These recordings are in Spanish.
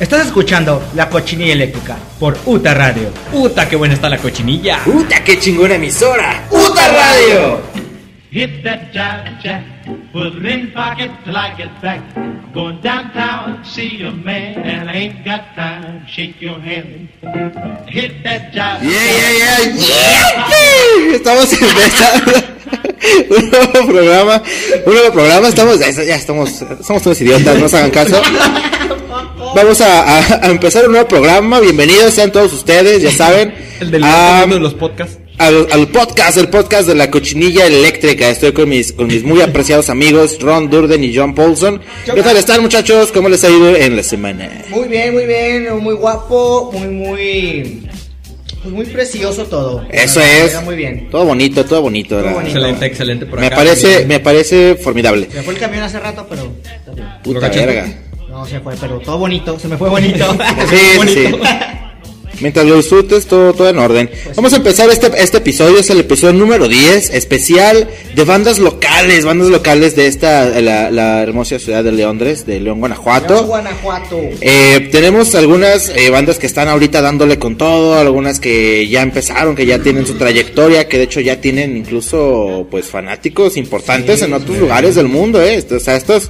Estás escuchando La Cochinilla Eléctrica por UTA Radio. ¡Puta, qué buena está la cochinilla! ¡Puta, qué chingona emisora! ¡Puta Radio! Hit that jive jack, put it in pocket till I get back. Going downtown, see a man, and I ain't got time. Shake your hand. Hit that jive ¡Yeah, yeah, yeah! ¡Yeah! Estamos empezando un nuevo programa. Un nuevo programa. Estamos, ya, estamos, somos todos idiotas, no nos hagan caso. Vamos a, a- a empezar un nuevo programa. Bienvenidos sean todos ustedes, ya saben. El del a- de los podcasts. al, al podcast, el podcast de la cochinilla eléctrica. Estoy con mis, con mis muy apreciados amigos Ron Durden y John Paulson. ¿Qué tal están muchachos? ¿Cómo les ha ido en la semana? Muy bien, muy bien, muy guapo, muy, muy. Pues muy precioso todo. Eso es. Muy bien. Todo bonito, todo bonito. ¿verdad? bonito. Excelente, excelente por Me acá. parece, me parece formidable. Me fue el camión hace rato, pero. Puta cachaste? verga. No se fue, pero todo bonito, se me fue bonito. Sí, sí, sí. Mientras lo disfrutes, todo, todo en orden. Vamos a empezar este, este episodio, es el episodio número 10, especial de bandas locales, bandas locales de esta, la, la hermosa ciudad de Leondres, de León, Guanajuato. León, Guanajuato. Eh, tenemos algunas eh, bandas que están ahorita dándole con todo, algunas que ya empezaron, que ya tienen su trayectoria, que de hecho ya tienen incluso pues fanáticos importantes en otros lugares del mundo, eh. O sea, esto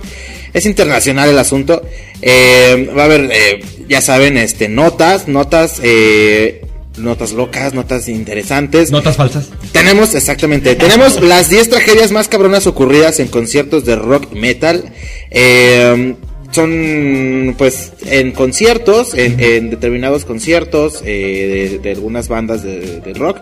es, internacional el asunto. Eh, va a haber, eh, ya saben, este, notas, notas, eh, notas locas, notas interesantes. Notas falsas. Tenemos, exactamente, tenemos las 10 tragedias más cabronas ocurridas en conciertos de rock y metal. Eh, son, pues, en conciertos, en, en determinados conciertos eh, de, de algunas bandas de, de rock.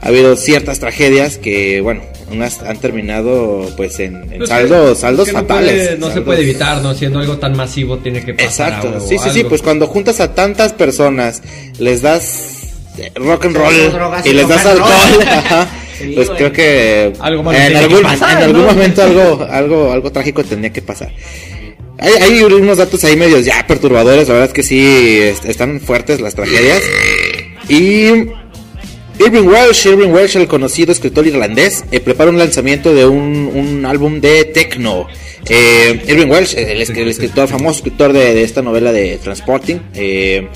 Ha habido ciertas tragedias que, bueno, unas han terminado, pues, en, en saldos, es saldos que no fatales. puede- No, se puede evitar, ¿no? Siendo algo tan masivo tiene que pasar. Exacto, algo, sí, sí, sí, pues cuando juntas a tantas personas, les das rock and roll y y les das alcohol, ajá, Sí, pues creo que Algo malo en algún, que pasar, en algún ¿no? momento algo, algo, algo trágico tenía que pasar. Hay, hay unos datos ahí medios ya perturbadores, la verdad es que sí est- están fuertes las tragedias. Y Irving Welsh, Irving Welsh, el conocido escritor irlandés, eh, prepara un lanzamiento de un, un álbum de techno. Eh, Irving Welsh, el, es- el escritor, famoso escritor de, de esta novela de Transporting, eh,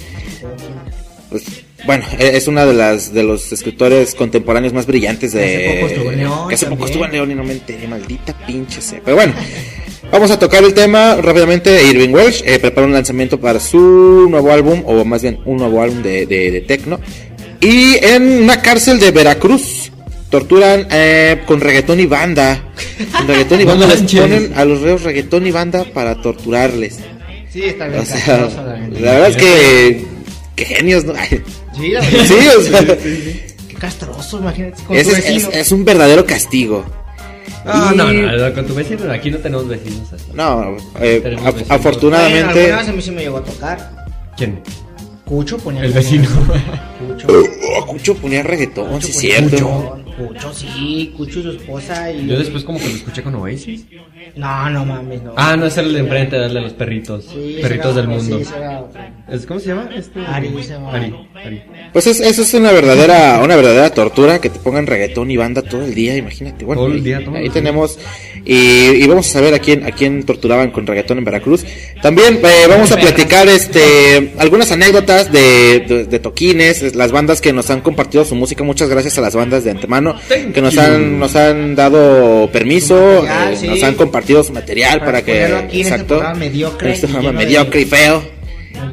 pues, bueno, e- es una de las de los escritores contemporáneos más brillantes de Hace poco estuvo en León que hace poco estuvo en León y no me enteré, maldita pinche sea. Pero bueno, vamos a tocar el tema rápidamente. Irving Welsh eh, prepara un lanzamiento para su nuevo álbum, o más bien un nuevo álbum de, de, de techno. Y en una cárcel de Veracruz torturan eh, con reggaetón y banda. Con reggaetón y No banda les ponen a los reos reggaetón y banda para torturarles. Sí, está bien. O sea, castroso, la verdad es que. Qué genios, ¿no? Ay, Sí, la verdad. Sí, o sea, Qué castroso, imagínate. Con tu es, un verdadero castigo. No, Y- no, no, con tu vecino, aquí no tenemos vecinos así. No, eh, Tenemos af- vecinos. Afortunadamente. alguna vez a mí sí me llegó a tocar. ¿Quién? Cucho ponía. El vecino. Cucho. Oh, Cucho ponía reggaetón, Cucho sí, ponía cierto. Cucho, sí. Cucho y su esposa. Y... Yo después como que lo escuché con Oasis. No, no mames, no. Ah, no, es el de enfrente, el de los perritos. Sí, perritos del mundo. Sí, ese era otro. ¿Es- ¿Cómo se llama? Este... Ari, se llama. Ari, Ari. Pues es- eso es una verdadera, una verdadera tortura que te pongan reggaetón y banda todo el día, imagínate. Bueno, Todo el ahí- día, todo ahí tenemos y, y vamos a saber a quién, a quién torturaban con reggaetón en Veracruz. También eh, vamos a platicar este algunas anécdotas de, de, de toquines, es- las bandas que nos han compartido su música. Muchas gracias a las bandas de antemano Que nos han, nos han dado permiso, material, eh, sí. nos han compartido su material para, Para que aquí en este programa mediocre en este programa de- mediocre y feo.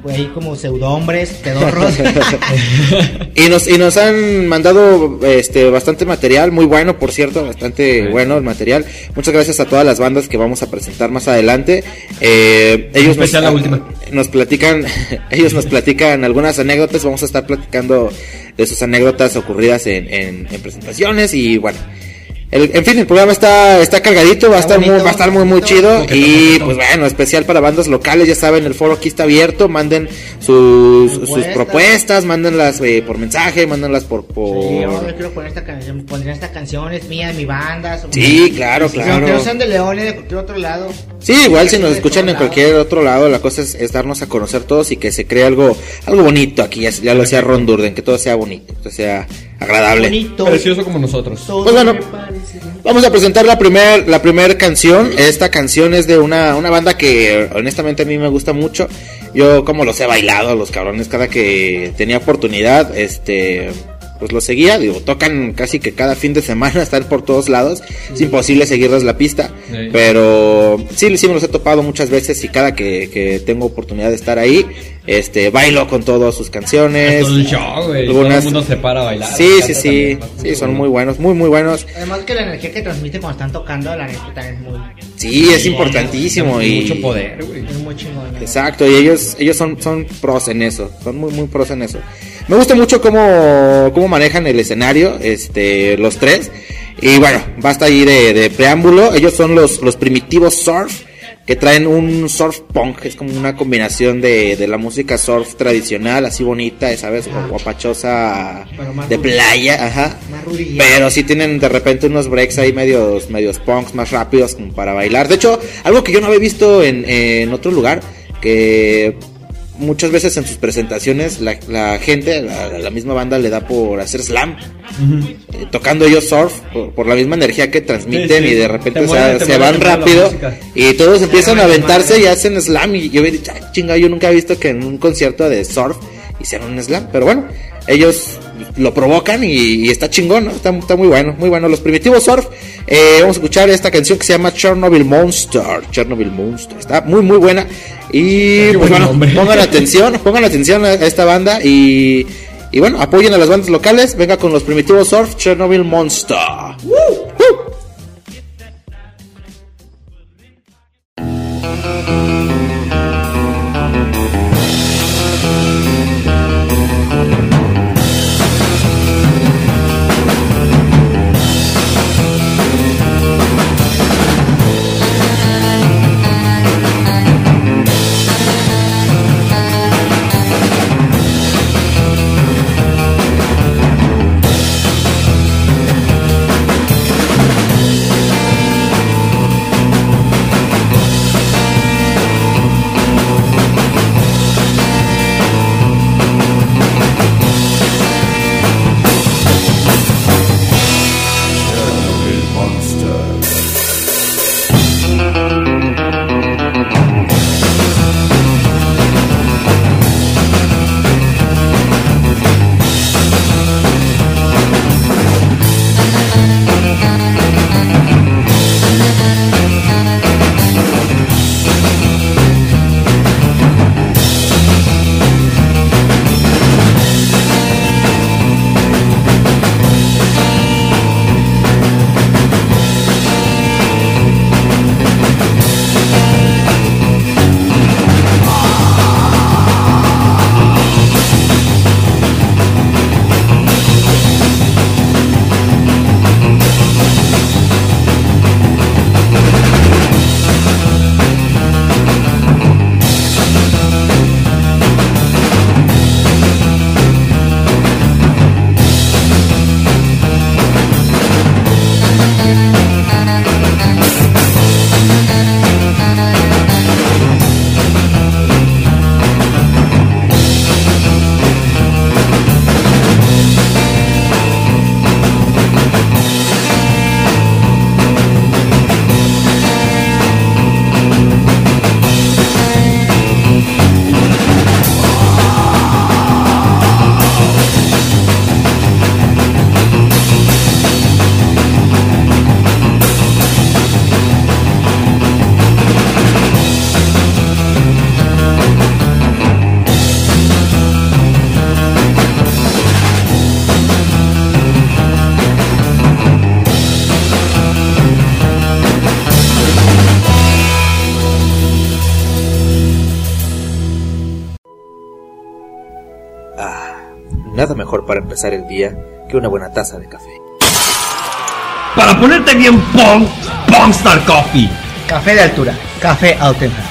Ahí como pseudohombres, pedorros. y nos y nos han mandado este bastante material muy bueno por cierto bastante bueno el material muchas gracias a todas las bandas que vamos a presentar más adelante Eh, ellos nos, especial la última. nos platican ellos nos platican algunas anécdotas vamos a estar platicando de sus anécdotas ocurridas en, en, en presentaciones y bueno el- en fin, el programa está, está cargadito, va a estar muy, va a estar muy muy chido y pues bueno, especial para bandas locales, ya saben, el foro aquí está abierto, manden sus, sus Propuestas. mándenlas eh, por mensaje, mándenlas por... por... Sí, ahora quiero poner esta canción, pondría esta canción, es mía, de mi banda. son- Sí, claro, Sí, claro. Aunque no sean de León, eh, de cualquier otro lado. Sí, igual si nos escuchan en cualquier otro lado, la cosa es, es darnos a conocer todos y que se cree algo algo bonito aquí, ya, ya lo decía Ron Durden, que todo sea bonito, que sea agradable. Bonito. Precioso como nosotros. Todo Pues bueno. Vamos a presentar la primer, la primera canción. Esta canción es de una, una banda que honestamente a mí me gusta mucho. Yo como los he bailado, los cabrones, cada que tenía oportunidad, este, pues los seguía. Digo, tocan casi que cada fin de semana, están por todos lados. Es imposible seguirles la pista. Sí. Pero sí, sí me los he topado muchas veces y cada que, que tengo oportunidad de estar ahí, este, bailo con todas sus canciones. Es todo un show, güey. Todo Algunas- el mundo se para a bailar. Sí, sí, sí. también. Sí, son muy buenos, muy, muy buenos. Además que la energía que transmite cuando están tocando, la neta también es muy, Sí, es importantísimo y Mucho poder, güey. es muy chingón. ¿no? Exacto, y ellos, ellos son, son pros en eso, son muy, muy pros en eso. Me gusta mucho cómo, cómo manejan el escenario, este, los tres. Y bueno, basta ahí de, de preámbulo. Ellos son los, los primitivos surf, que traen un surf punk, es como una combinación de, de la música surf tradicional, así bonita, ¿sabes? Guapachosa de playa, ajá. Pero sí tienen de repente unos breaks ahí medios, medios punks más rápidos como para bailar. De hecho, algo que yo no había visto en, en otro lugar, que muchas veces en sus presentaciones la, la gente, la, la misma banda le da por hacer slam, eh, tocando ellos surf, por, por la misma energía que transmiten Sí, sí. y de repente o sea, se van rápido y todos empiezan a aventarse y hacen slam y yo dicho, "Ay, chinga, yo nunca he visto que en un concierto de surf hicieron un slam, pero bueno, ellos lo provocan y, y está chingón, ¿no? Está, está muy bueno, muy bueno. Los primitivos surf, eh, vamos a escuchar esta canción que se llama Chernobyl Monster, Chernobyl Monster, está muy muy buena y pues buen bueno, pongan atención, pongan atención a esta banda y, y bueno, apoyen a las bandas locales, venga con los primitivos surf, Chernobyl Monster. Nada el día que una buena taza de café. Para ponerte bien punk, Punkstar Coffee. Café de altura, café auténtico.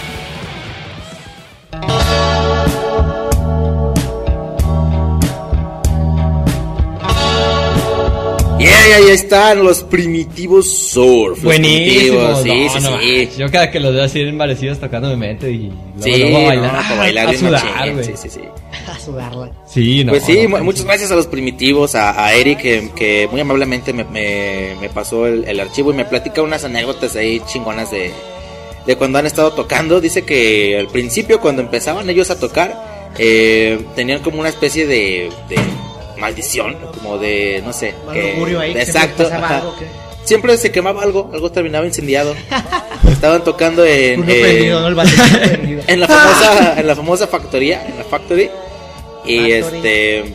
Ahí están los primitivos surf. los Buenísimo. primitivos, Sí, no, sí, no sí. Yo cada que los veo así envarecidos tocando me meto y luego, Sí, luego a bailar. no, bailar a sudar, sí, sí, sí. A sudarla. Sí, no. pues sí, muchas gracias a los primitivos, a, a Eric, que, que muy amablemente me, me- me pasó el, el archivo y me platica unas anécdotas ahí chingonas de, de cuando han estado tocando. Dice que al principio, cuando empezaban ellos a tocar, eh, tenían como una especie de, de maldición, como de, no sé. Mal que- ahí, exacto. Siempre se quemaba algo, algo terminaba incendiado. Estaban tocando en, Uno en- prendido, ¿no? El baterista prendido. en la famosa, en la famosa factoría, en la factory. Y Factory. este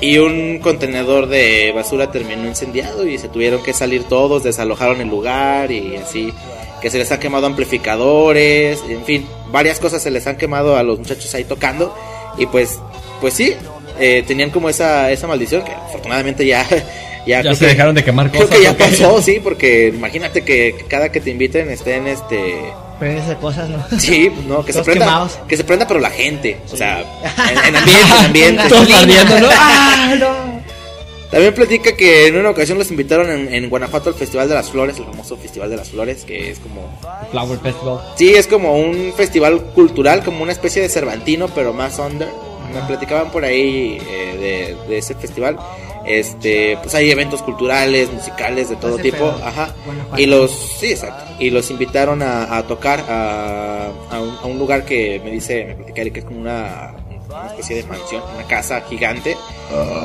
y un contenedor de basura terminó incendiado y se tuvieron que salir todos, desalojaron el lugar y así que se les han quemado amplificadores, en fin, varias cosas se les han quemado a los muchachos ahí tocando y pues pues sí, eh, tenían como esa esa maldición que afortunadamente ya ya, Ya creo se que- dejaron de quemar Creo cosas. que ya pasó, sí, porque imagínate que cada que te inviten estén este Prendes de cosas, ¿no? Sí, no, que se prenda, quemados. que se prenda pero la gente, o sea, en, en ambiente, en ambiente. Todos ardiendo, ¿no? ¡Ah, no! También platica que en una ocasión los invitaron en, en Guanajuato al Festival de las Flores, el famoso Festival de las Flores, que es como, Flower Festival. sí, es como un festival cultural, como una especie de Cervantino, pero más under. Me platicaban por ahí eh, de, de ese festival. Este, pues hay eventos culturales, musicales de todo tipo, pedo. ajá. Y los, sí, exacto. Y los invitaron a, a tocar a, a un, a un lugar que me dice, me platica Eric, que es como una, una especie de mansión, una casa gigante.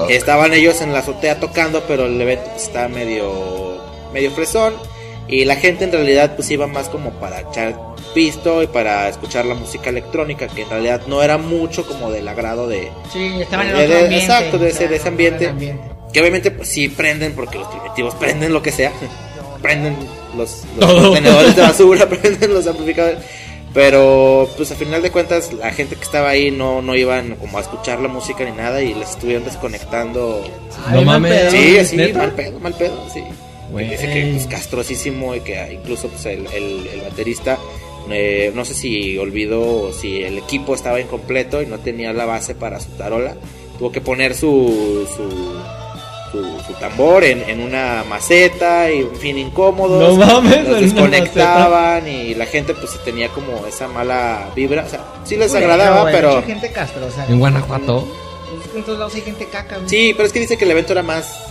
Estaban ellos en la azotea tocando, pero el evento pues, estaba medio, medio fresón. Y la gente en realidad pues iba más como para echar pisto y para escuchar la música electrónica, que en realidad no era mucho como del agrado de... Sí, estaban en otro ambiente. exacto, de ese- de ese ambiente. Que obviamente pues sí prenden, porque los primitivos prenden lo que sea. prenden los, los contenedores de basura, prenden los amplificadores. Pero pues a final de cuentas la gente que estaba ahí no, no iban como a escuchar la música ni nada y les estuvieron desconectando. Ay, No mames. pedo. Sí, así, ¿neta? mal pedo, mal pedo, sí. Dice que pues castrosísimo y que incluso pues el, el, el baterista eh, no sé si olvidó o si el equipo estaba incompleto y no tenía la base para su tarola. Tuvo que poner su su, su, su tambor en, en una maceta y en fin incómodos. No mames, los desconectaban y la gente pues tenía como esa mala vibra. O sea, sí les agradaba, pero... Mucha gente castrosa. En Guanajuato. En todos lados hay gente caca, güey. Sí, pero es que dice que el evento era más...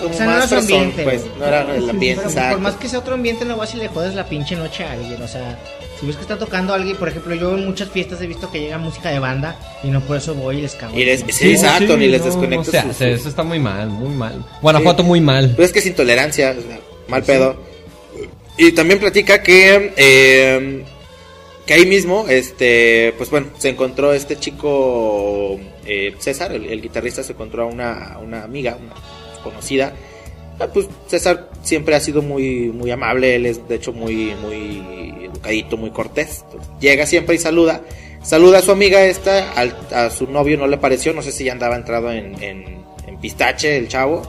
Como O sea, no más era ambiente, pues, no era el ambiente, Pero exacto. por más que sea otro ambiente, no vas y le jodes la pinche noche a alguien. O sea, si ves que está tocando a alguien, por ejemplo, yo en muchas fiestas he visto que llega música de banda y no por eso voy y les cago. Y les- encima. Sí, exacto, ni les no, desconectas No se su- hace, su- eso está muy mal, muy mal. Guanajuato muy mal. Pues es que es intolerancia, o sea, mal pedo. Y también platica que eh, que ahí mismo, este, pues bueno, se encontró este chico eh, César, el, el guitarrista, se encontró a una, a una amiga, una conocida. Ah, Pues César siempre ha sido muy, muy amable, él es de hecho muy, muy educadito, muy cortés. Llega siempre y saluda. Saluda a su amiga esta, al- a su novio no le pareció, no sé si ya andaba entrado en, en, en pistache el chavo.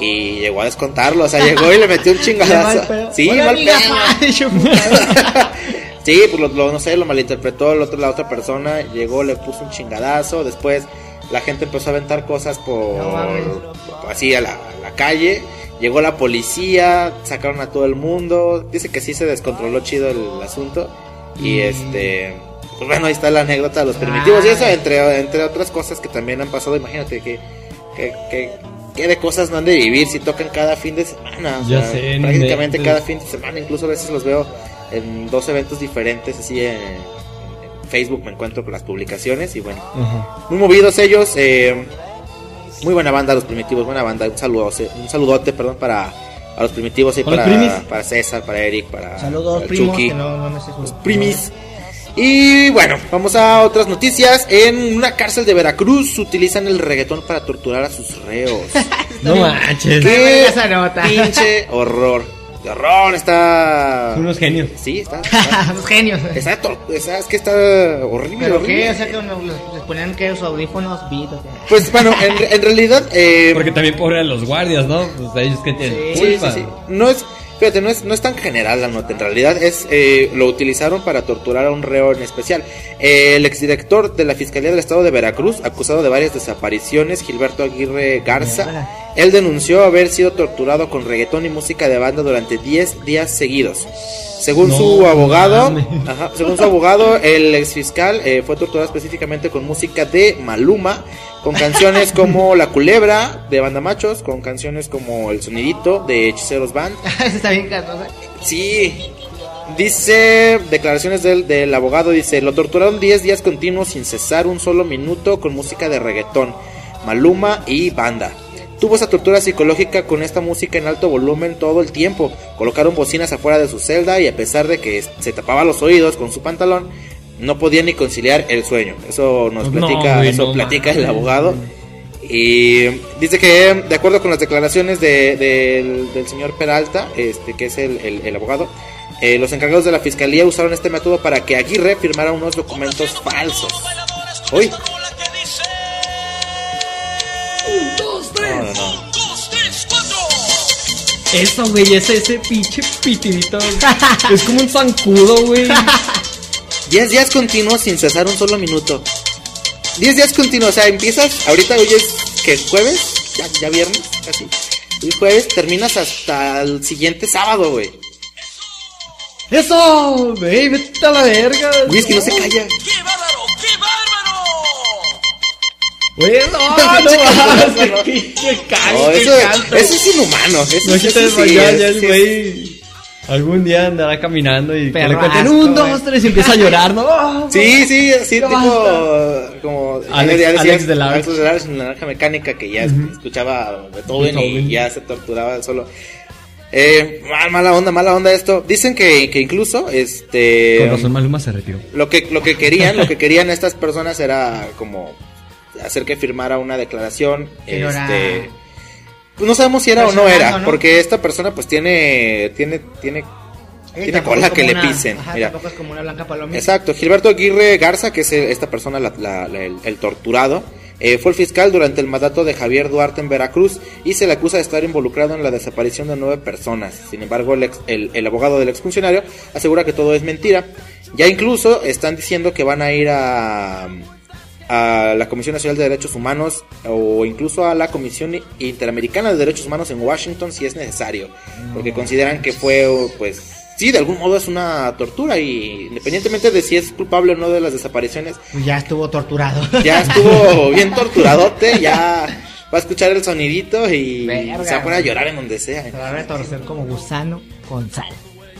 Y llegó a descontarlo, o sea, llegó y le metió un chingadazo. Sí, Hola, mal pedo. Sí, pues lo, lo- no sé, lo malinterpretó el otro, la otra persona, llegó, le puso un chingadazo, después la gente empezó a aventar cosas por, No así a la, a la calle, llegó la policía, sacaron a todo el mundo, dice que sí se descontroló chido el asunto. Y este, pues bueno, ahí está la anécdota de los primitivos. Y eso Ay. entre, entre otras cosas que también han pasado, imagínate que, que, que, que de cosas no han de vivir si tocan cada fin de semana, o sea, sé, prácticamente cada fin de semana, incluso a veces los veo en dos eventos diferentes, así en, en Facebook me encuentro con las publicaciones y bueno, muy movidos ellos, eh, muy buena banda los primitivos, buena banda, un saludo, un saludote, perdón, para a los primitivos y Hola, para, primis. para César, para Eric, para, Saludos, para primos, Chucky, que no, no me sé los primis. Y bueno, vamos a otras noticias. En una cárcel de Veracruz utilizan el reggaetón para torturar a sus reos. No manches. Qué ¡Qué buena esa nota. pinche horror! Horror, está... Son unos genios. Sí, está... está Los genios. Está, es que está horrible. ¿Pero horrible. qué? O sea, que les, ponían que sus audífonos beat o qué? Pues bueno, en, en realidad. Eh, Porque también pobre a los guardias, ¿no? Pues ellos que tienen sí, sí, culpa. sí. No es. Fíjate, no es, no es tan general la nota. En realidad es eh, lo utilizaron para torturar a un reo en especial. Eh, el exdirector de la Fiscalía del Estado de Veracruz, acusado de varias desapariciones, Gilberto Aguirre Garza. Él denunció haber sido torturado con reggaetón y música de banda durante 10 días seguidos. Según No su abogado, ajá, según su abogado, el exfiscal eh, fue torturado específicamente con música de Maluma, con canciones como La Culebra de Banda Machos, con canciones como El Sonidito de Hechiceros Band. Está bien. Sí, dice, declaraciones del, del abogado, dice, lo torturaron 10 días continuos sin cesar un solo minuto con música de reggaetón, Maluma y banda. Tuvo esa tortura psicológica con esta música en alto volumen todo el tiempo. Colocaron bocinas afuera de su celda y a pesar de que se tapaba los oídos con su pantalón, no podía ni conciliar el sueño. Eso nos No, platica, güey, eso no platica el abogado. Y dice que, de acuerdo con las declaraciones de- del, del señor Peralta, este que es el, el- el abogado, eh, los encargados de la fiscalía usaron este método para que Aguirre firmara unos documentos falsos. Uy. No, no, no. Eso, güey, ese, ese pinche pitidito. es como un zancudo, güey. 10 días continuos sin cesar un solo minuto. 10 días continuos, o sea, empiezas, ahorita hoy es que jueves, ya, ya viernes, casi. Y jueves terminas hasta el siguiente sábado, güey. Eso, güey, vete a la verga. Güey, es que no se calla. ¡Qué bárbaro! ¡Qué bárbaro! Güey, no, no, ¿no? canto, No, qué eso, canto. eso es inhumano. Eso, No eso quites sí, ya, es- ya el sí, güey. Algún día andará caminando y que le cuenten un, dos, tres y empieza a llorar, ¿no? Sí, sí, sí, Ya tipo como Alex- decías, Alex de de Large en la naranja mecánica que ya escuchaba Beethoven y Beethoven. ya se torturaba solo. Eh, mal- mala onda, mala onda esto. Dicen que, que incluso este Con razón Maluma se retiró. lo que lo que querían, lo que querían estas personas era como hacer que firmara una declaración Que no era- este no sabemos si era o no era, ¿no? porque esta persona pues tiene tiene tiene tiene cola que le pisen. Ajá, Mira. tampoco es como una blanca palomita. Exacto, Gilberto Aguirre Garza, que es el- esta persona, la- la- la- el, el torturado, eh, fue el fiscal durante el mandato de Javier Duarte en Veracruz y se le acusa de estar involucrado en la desaparición de nueve personas. Sin embargo, el, ex- el- el abogado del exfuncionario asegura que todo es mentira. Ya incluso están diciendo que van a ir a, a la Comisión Nacional de Derechos Humanos o incluso a la Comisión Interamericana de Derechos Humanos en Washington si es necesario, porque consideran que fue, pues, sí, de algún modo es una tortura y independientemente de si es culpable o no de las desapariciones, Pues ya estuvo torturado. ya estuvo bien torturadote, ya va a escuchar el sonidito y Verga. se va a poner a llorar en donde sea. Se va a retorcer como gusano con sal.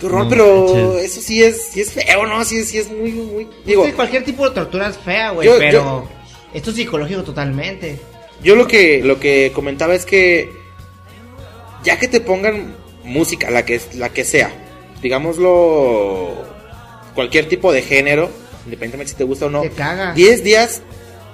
Qué horror, No pero manches. eso sí es, sí es feo, ¿no? Sí, es- sí es muy, muy... Digo, Sí, cualquier tipo de tortura es fea, güey, pero yo- esto es psicológico totalmente. Yo lo que lo que comentaba es que ya que te pongan música, la que la que sea, digámoslo cualquier tipo de género, independientemente si te gusta o no, Te caga. 10 días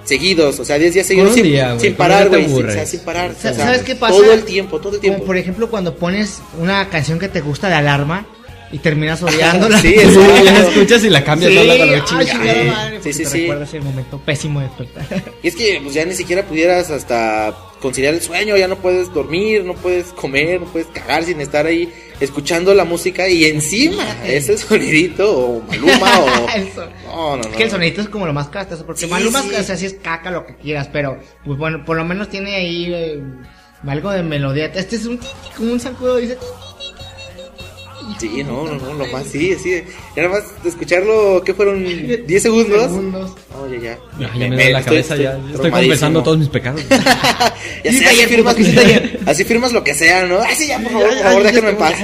seguidos, o sea, 10 días seguidos sin, día, parar, güey, sin, o sea, aburres. sin parar. Sa- o sea, ¿Sabes qué pasa? Todo el tiempo, todo el tiempo. Como por ejemplo cuando pones una canción que te gusta de alarma y terminas odiándola. Sí, ya la escuchas y la cambias Sí, sola con chingada. Sí, sí, te sí. recuerda ese momento pésimo de despertar. Y es que pues ya ni siquiera pudieras hasta conciliar el sueño, ya no puedes dormir, no puedes comer, no puedes cagar sin estar ahí escuchando la música y encima es el sonidito o Maluma o El no, no, no. Es que el sonidito es como lo más castoso, porque Sí, Maluma, sí. o sea, sí es caca lo que quieras, pero pues bueno, por lo menos tiene ahí eh, algo de melodía. Este es un como un zancudo, dice. Sí, no, no, no, lo más sí, sí. Y nada más de escucharlo, ¿qué fueron? 10 segundos. Segundos. Oye, ya. Ya, ya me, duele la cabeza, ya. Estoy confesando todos mis pecados. Ya sé, así ayer, firmas, así firmas lo que sea, ¿no? Ay, sí, ya, por favor, por favor, déjenme en paz.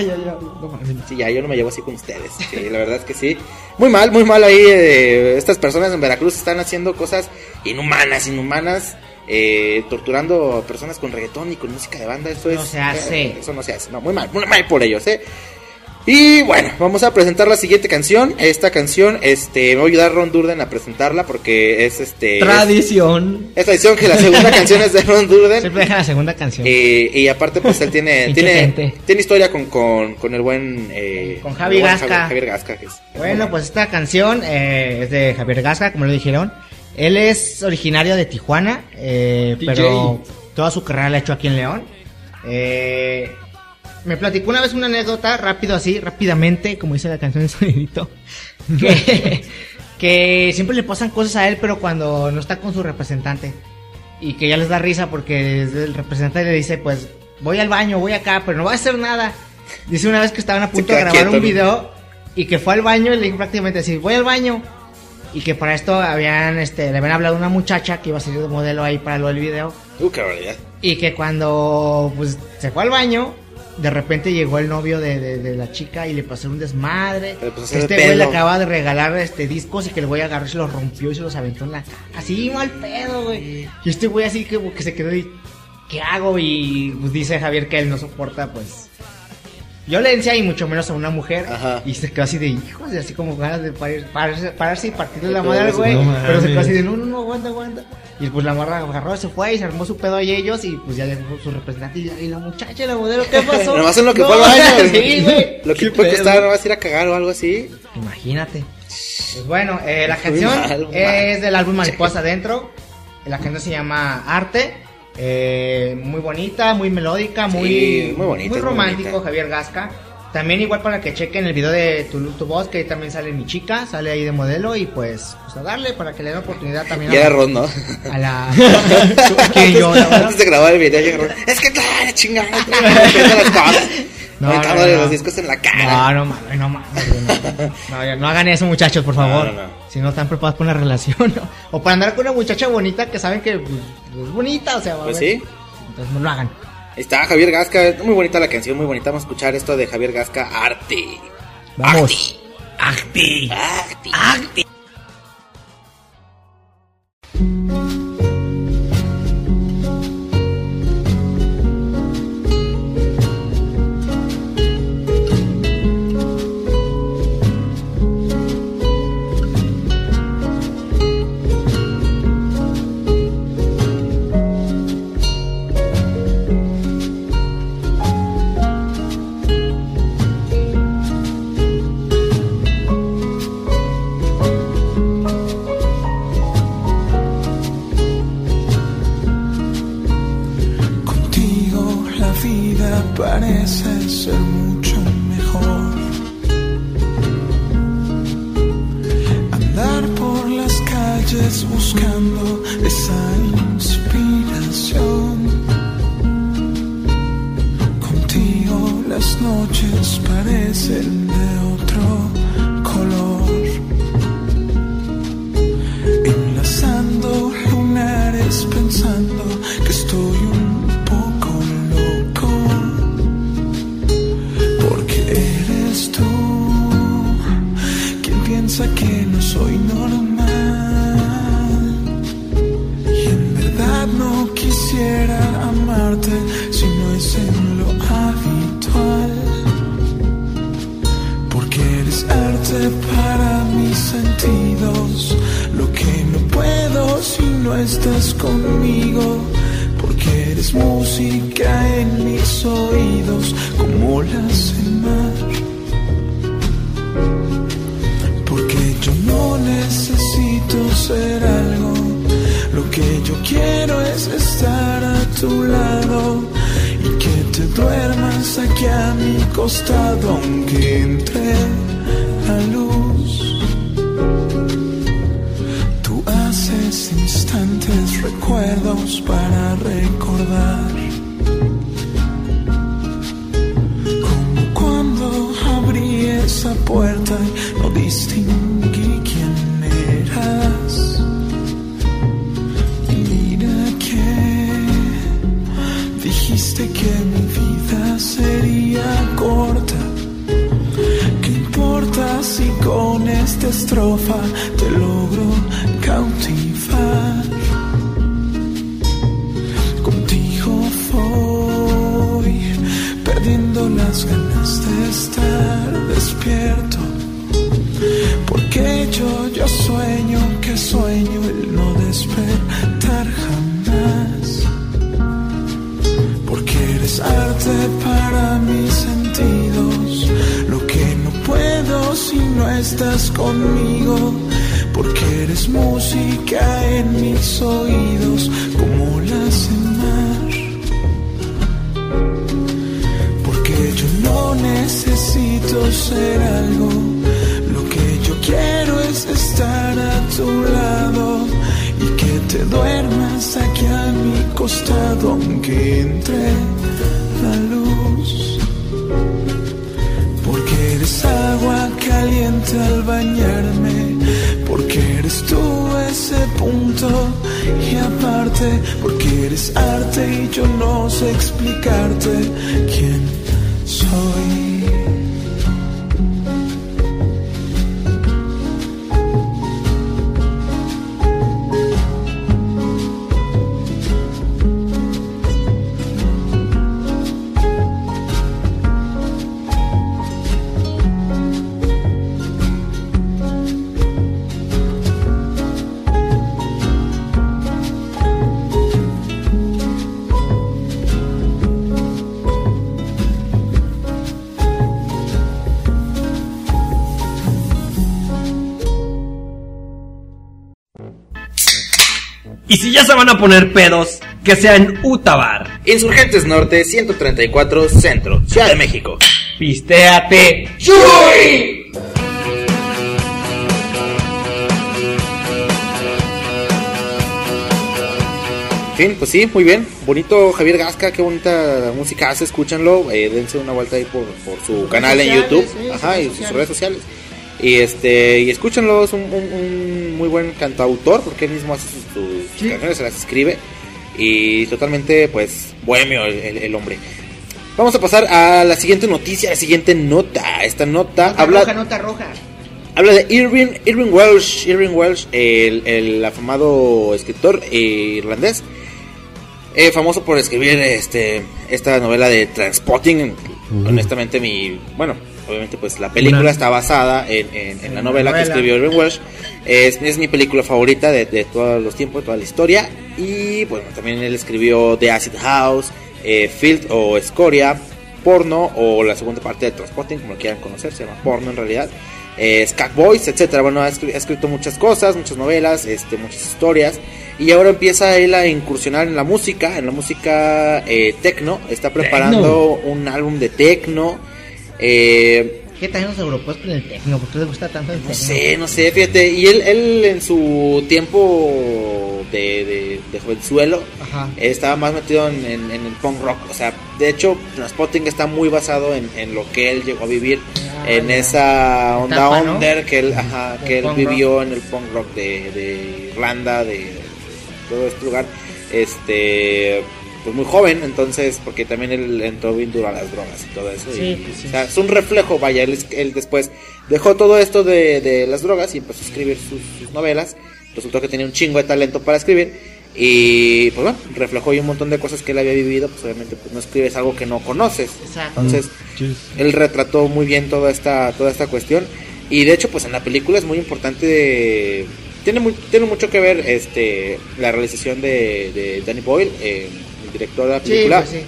Sí, ya, yo no me llevo así con ustedes. Sí, la verdad es que sí. Muy mal, muy mal ahí. eh, estas personas en Veracruz están haciendo cosas inhumanas, inhumanas. eh, torturando a personas con reggaetón y con música de banda. Eso No es, se hace. eh, eso no se hace. No, muy mal, muy mal por ellos, ¿eh? Y bueno, vamos a presentar la siguiente canción. Esta canción, este, me va a ayudar Ron Durden a presentarla porque es este. Tradición. Es, es tradición que la segunda canción es de Ron Durden. Siempre deja la segunda canción. Eh, y aparte, pues él tiene, tiene, tiene historia con, con, con el buen. eh, Con Javi el buen Gasca. Javier, Javier Gasca. que es- Bueno, pues esta canción eh, es de Javier Gasca, como lo dijeron. Él es originario de Tijuana, eh, pero toda su carrera la ha hecho aquí en León. Eh, me platicó una vez una anécdota, rápido así, rápidamente, como dice la canción de sonidito, que, que siempre le pasan cosas a él, pero cuando no está con su representante. y que ya les da risa porque el representante le dice, pues voy al baño, voy acá, pero no va a hacer nada. Dice una vez que estaban a punto de grabar quieto, un video y que fue al baño y le dijo prácticamente así, voy al baño. Y que para esto habían, este, le habían hablado a una muchacha que iba a salir de modelo ahí para lo del video. Uh, qué barbaridad. Y que cuando pues se fue al baño, de repente llegó el novio de, de- de la chica y le pasó un desmadre. Que este güey le acaba de regalar este discos y que el güey agarró y se los rompió y se los aventó en la cara. Así mal pedo, güey. Y este güey así que, que se quedó y ¿qué hago? Y pues dice Javier que él no soporta pues violencia y mucho menos a una mujer. Ajá. Y se quedó así de hijos, y así como ganas de parir- pararse, pararse y partirle la madre al güey. no pero se quedó así de no, no, no, aguanta, aguanta. Y pues la morra agarró, se fue y se armó su pedo y ellos. Y pues ya dejó su representante. Y la, y la muchacha, la modelo, ¿qué pasó? Nomás en lo que No, fue al baño. sí, güey. Lo que puede pedo. costar nomás ir a cagar o algo así. Imagínate. Pues bueno, eh, la canción mal, es del álbum Mariposa Adentro. La canción se llama Arte. Eh, muy bonita, muy melódica, muy, Sí, muy bonita, muy romántico. Javier Gasca. También igual para que chequen el video de Tu, tu Voz, que ahí también sale mi chica, sale ahí de modelo y pues, pues a darle para que le den oportunidad también Y a, era la- Ron, ¿no? a la... que yo, la verdad. Antes de grabar el video, Ron. Es que claro, chingada. las cosas. No, no, no. los discos en la cara. no mames, no mames. No, no, ya no hagan eso, muchachos, por favor. Si no están preparados para una relación. O para andar con una muchacha bonita que saben que pues, es bonita, o sea, va a Pues ver. sí. Entonces no lo hagan. Está Javier Gasca. Muy bonita la canción, muy bonita. Vamos a escuchar esto de Javier Gasca, Arte. Vamos. Arte. Arte. Contigo estás conmigo. Porque eres música en mis oídos, como las el mar. Porque yo no necesito ser algo, lo que yo quiero es estar a tu lado y que te duermas aquí a mi costado aunque entre la luz. Instantes recuerdos para recordar. Como cuando abrí esa puerta y no distinguí quién eras. Y mira que dijiste que mi vida sería corta. ¿Qué importa si con esta estrofa te logro estás conmigo. Porque eres música en mis oídos, como las el mar. Porque yo no necesito ser algo, lo que yo quiero es estar a tu lado y que te duermas aquí a costado aunque entre al bañarme, porque eres tú ese punto y aparte, porque eres arte y yo no sé explicarte quién soy. Se van a poner pedos, que sea en Utabar. Insurgentes Norte 134 Centro, Ciudad de México. Pistéate. En fin, pues sí, muy bien. Bonito Javier Gasca, qué bonita música hace, escúchanlo. Eh, dense una vuelta ahí por, por su canal en YouTube. sí, Ajá, y sus redes sociales. Y este, y escúchenlo, es un, un- un muy buen cantautor, porque él mismo hace sus, sus Sí. canciones, se las escribe. Y totalmente, pues, bohemio el, el- el hombre. Vamos a pasar a la siguiente noticia, la siguiente nota. Esta nota Nota habla, roja, nota roja. habla de Irving, Irving Welsh, Irving Welsh, el, el afamado escritor irlandés, eh, famoso por escribir este esta novela de Transpotting. Honestamente, mi, bueno, obviamente pues la película está basada en, en- en la novela que escribió Irving Welsh. Es, es mi película favorita de, de todos los tiempos, de toda la historia. Y bueno, también él escribió The Acid House, eh, Field o Escoria, Porno o la segunda parte de Transpotting, como lo quieran conocer, se llama Porno en realidad. Eh, Skag Boys, etcétera. Bueno, ha escri- ha escrito muchas cosas, muchas novelas, este, muchas historias. Y ahora empieza él a incursionar en la música, en la música eh, tecno. Está preparando un álbum de tecno. Eh, ¿Qué tal los europeos con el tecno? ¿Por qué les gusta tanto el no tecno? sé, no sé, fíjate. Y él, él en su tiempo de, de, de jovenzuelo Ajá. estaba más metido en, en- en el punk rock. O sea, de hecho, Transpotting está muy basado en, en lo que él llegó a vivir. Ah, en ya. esa onda ¿no? under que él, ajá, que él vivió en el punk rock de, de Irlanda, de todo este lugar. Este. Pues muy joven, entonces, porque también él entró bien duro a las drogas y todo eso. Sí, y, pues sí. O sea, es un reflejo, vaya, él, él después dejó todo esto de, de las drogas y empezó a escribir sus, sus novelas. Resultó que tenía un chingo de talento para escribir. Y pues bueno, reflejó ahí un montón de cosas que él había vivido. Pues obviamente pues no escribes algo que no conoces. Exacto. Entonces, él retrató muy bien toda esta, toda esta cuestión. Y de hecho, pues en la película es muy importante. Tiene, muy, tiene mucho que ver este la realización de, de Danny Boyle, eh, el director de la Sí, película pues sí.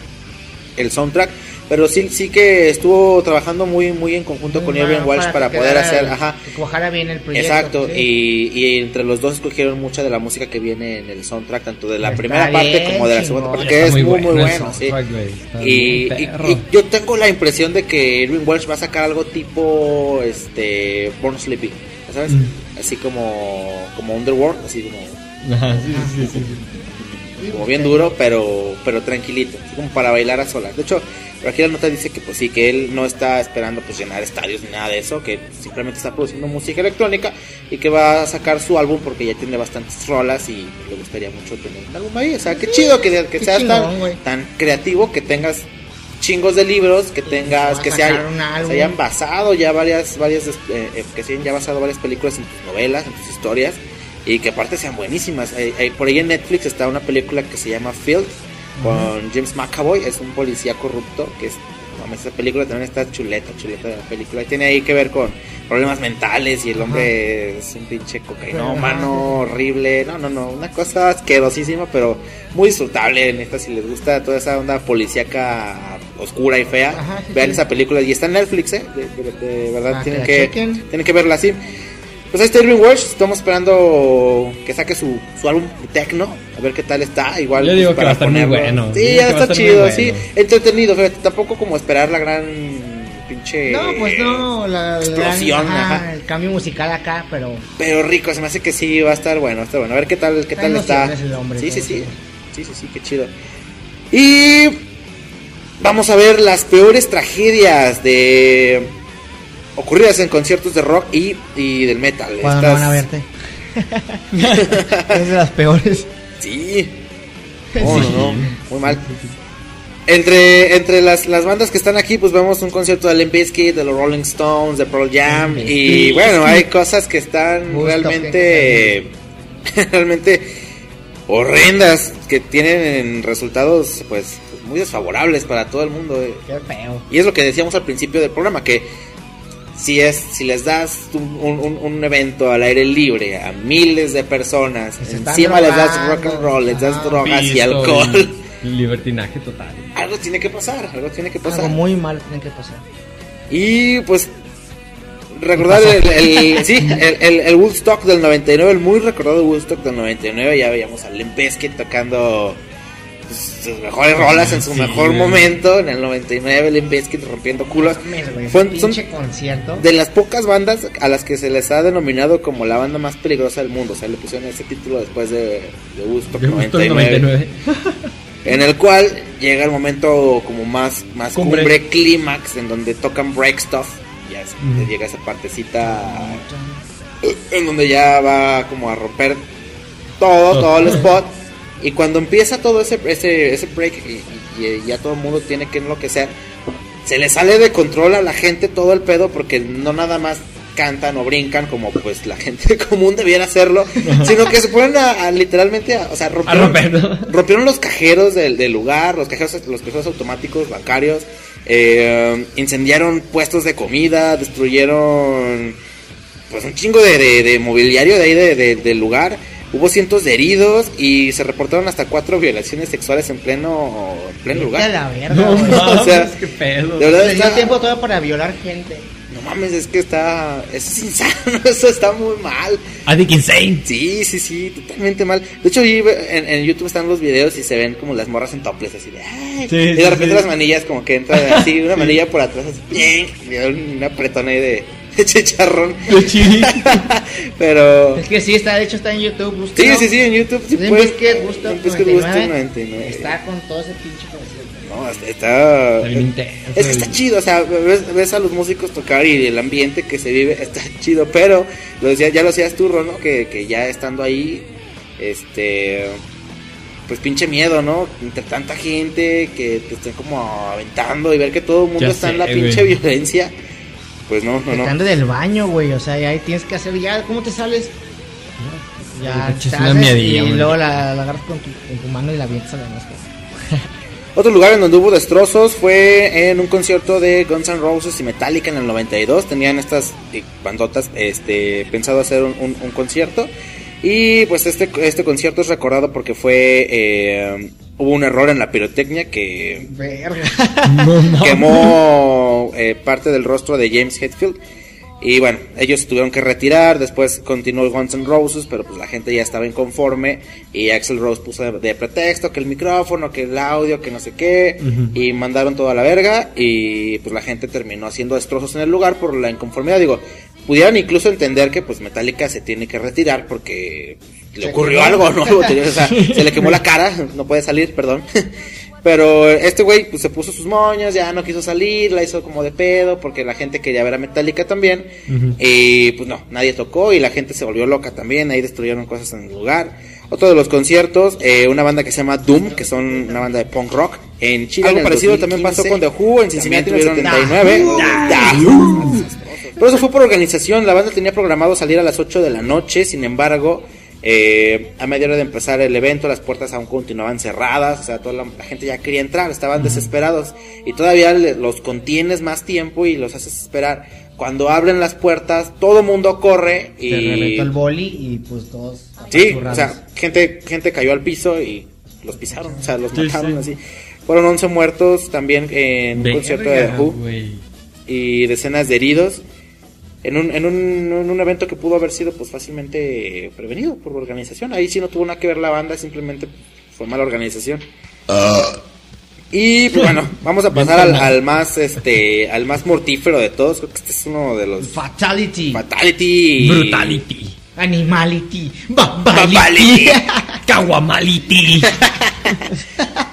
el soundtrack, pero sí sí que estuvo trabajando muy muy en conjunto con Irving mal, Welsh para, que poder quedara- hacer, ajá, Que cuajara bien el proyecto. exacto, sí. y, y entre los dos escogieron mucha de la música que viene en el soundtrack, tanto de la Está primera parte como de la segunda parte, que es muy muy bueno, sí. Y, yo tengo la impresión de que Irving Welsh va a sacar algo tipo este Born Sleepy, ¿ya ¿sabes? Mm. Así como como Underworld, así como Ajá, sí, sí, sí, sí. Como bien duro, pero pero tranquilito, así como para bailar a solas. De hecho, aquí la nota dice que pues sí, que él no está esperando pues llenar estadios ni nada de eso, que simplemente está produciendo música electrónica y que va a sacar su álbum porque ya tiene bastantes rolas y le gustaría mucho tener un álbum ahí. O sea, qué chido que, que Qué seas chingón, tan, tan creativo, que tengas chingos de libros, que tengas, que se, hayan basado ya varias, varias, eh, eh, que se hayan ya basado varias películas en tus novelas, en tus historias y que aparte sean buenísimas. Eh, eh, por ahí en Netflix está una película que se llama Field con James McAvoy, es un policía corrupto que es esa película también está chuleta, chuleta de la película. Tiene ahí que ver con problemas mentales y el hombre es un pinche cocainómano horrible. No, no, no, una cosa asquerosísima, pero muy disfrutable. En esta, si les gusta toda esa onda policíaca oscura y fea, Ajá, vean sí. esa película. Y está en Netflix, ¿eh? De, de- de verdad, Ah, tienen, que tienen que verla así. Pues ahí está Irving Welsh, estamos esperando que saque su, su álbum de techno, a ver qué tal está. Igual Yo pues, digo que para va a estar muy ponerlo. bueno. Sí, ya que está chido, bueno. sí, entretenido, fíjate, tampoco como esperar la gran pinche No, pues no, la, la- explosión, ajá, ajá. el cambio musical acá, pero Pero rico, se me hace que sí va a estar bueno, está bueno. A ver qué tal, qué Está tal está. el hombre, sí, sí, sí. Sí, sí, sí, qué chido. Y vamos a ver las peores tragedias de ocurridas en conciertos de rock y, y del metal. Cuando no van a verte. es de las peores. Sí. No, no, no, muy mal. Entre, entre las, las bandas que están aquí, pues vemos un concierto de Limp Bizkit, de los Rolling Stones, de Pearl Jam. Y bueno, hay cosas que están realmente, realmente horrendas, que tienen resultados, pues, muy desfavorables para todo el mundo. eh. Qué feo. Y es lo que decíamos al principio del programa, que si es si les das un, un- un evento al aire libre a miles de personas, se encima les das rock and roll, les das Ah, drogas y alcohol, y Libertinaje total. algo tiene que pasar, algo tiene que pasar. Algo muy mal tiene que pasar. Y pues recordar el, el- sí, el, el- el Woodstock del 99, el muy recordado Woodstock del 99, ya veíamos a Limp Bizkit tocando sus mejores rolas en su Sí, mejor güey. momento, en el 99 Limp Bizkit rompiendo culos. Mames, Fue- son concierto. de las pocas bandas a las que se les ha denominado como la banda más peligrosa del mundo, o sea, le pusieron ese título después de, de Woodstock De gusto 99, el 99. en el cual llega el momento como más, más Cumbre. cumbre, clímax, en donde tocan Break Stuff, ya es- Ujú. llega esa partecita en donde ya va como a romper todo, Todo. todo el spot. Y cuando empieza todo ese, ese, ese break y, y- y ya todo el mundo tiene que enloquecer, se le sale de control a la gente todo el pedo porque no nada más cantan o brincan como pues la gente común debiera hacerlo, sino que se ponen a, a literalmente, a, o sea, rompieron, rompieron los cajeros del, del lugar, los cajeros, los cajeros automáticos, bancarios, eh, incendiaron puestos de comida, destruyeron pues un chingo de, de- de mobiliario de ahí de- de- del lugar. Hubo cientos de heridos y se reportaron hasta cuatro violaciones sexuales en pleno, en pleno lugar. la verga, No mames, O sea, qué pedo. de verdad está- tiempo todavía para violar gente. No mames, es que está. Eso es insano, eso está muy mal. Addict Insane. Sí, sí, sí, totalmente mal. De hecho, vi en, en YouTube están los videos y se ven como las morras en toples, así de. "Ay", Sí, y de repente sí. las manillas, como que entra así, una manilla por atrás, así, y da un- una apretona ahí de chicharrón. Pero. Es que sí, está, de hecho está en YouTube. Sí, sí, sí, en YouTube. Sí, Woodstock Limp Bizkit, Woodstock 99. 99. Está con todo ese pinche concierto. No, está. Es que está chido, o sea, ves, ves a los músicos tocar y el ambiente que se vive está chido, pero lo decía, ya lo decías tú, ¿no? Que, que ya estando ahí, este. Pues pinche miedo, ¿no? Entre tanta gente que te estén como aventando y ver que todo el mundo Ya está en la pinche güey. violencia. Pues no, no, Te no. ande del baño, güey. O sea, ya ahí tienes que hacer. Ya, ¿cómo te sales? Ya echas sales miadilla, y güey. luego la, la agarras con tu, con tu mano y la avientas a la mosca. Otro lugar en donde hubo destrozos fue en un concierto de Guns N' Roses y Metallica en el 92. Tenían estas eh, bandotas este, pensado hacer un, un- un concierto. Y pues este, este concierto es recordado porque fue... eh, hubo un error en la pirotecnia que Verga. No mames. quemó eh, parte del rostro de James Hetfield. Y bueno, ellos tuvieron que retirar, después continuó Guns N' Roses, pero pues la gente ya estaba inconforme y Axel Rose puso de, de pretexto que el micrófono, que el audio, que no sé qué, y mandaron todo a la verga y pues la gente terminó haciendo destrozos en el lugar por la inconformidad. Digo, pudieran incluso entender que pues Metallica se tiene que retirar porque le ocurrió algo, ¿no? O sea, se le quemó la cara, no puede salir, perdón. Pero este güey pues se puso sus moños, ya no quiso salir, la hizo como de pedo porque la gente quería ver a Metallica también. Y pues no, nadie tocó y la gente se volvió loca también, ahí destruyeron cosas en el lugar. Otro de los conciertos, eh, una banda que se llama Doom, que son una banda de punk rock. En Chile algo parecido también pasó con The Who, en Cincinnati en el 79. The Who. Pero eso fue por organización, la banda tenía programado salir a las 8 de la noche, sin embargo, eh, a media hora de empezar el evento, las puertas aún continuaban cerradas, o sea, toda la, la gente ya quería entrar, estaban desesperados y todavía le- los contienes más tiempo y los haces esperar. Cuando abren las puertas, todo mundo corre y... Se reventó el boli y pues todos. Sí, o sea, gente, gente cayó al piso y los pisaron, o sea, los Sí, mataron sí. así. Fueron 11 muertos también en un concierto de The Who y decenas de heridos en un, en, un, en un evento que pudo haber sido pues fácilmente prevenido por organización. Ahí sí no tuvo nada que ver la banda, simplemente fue mala organización. Y pues, bueno, vamos a pasar al, al más este al más mortífero de todos. Creo que este es uno de los Fatality. Fatality. Brutality. Animality. Babality. Caguamality.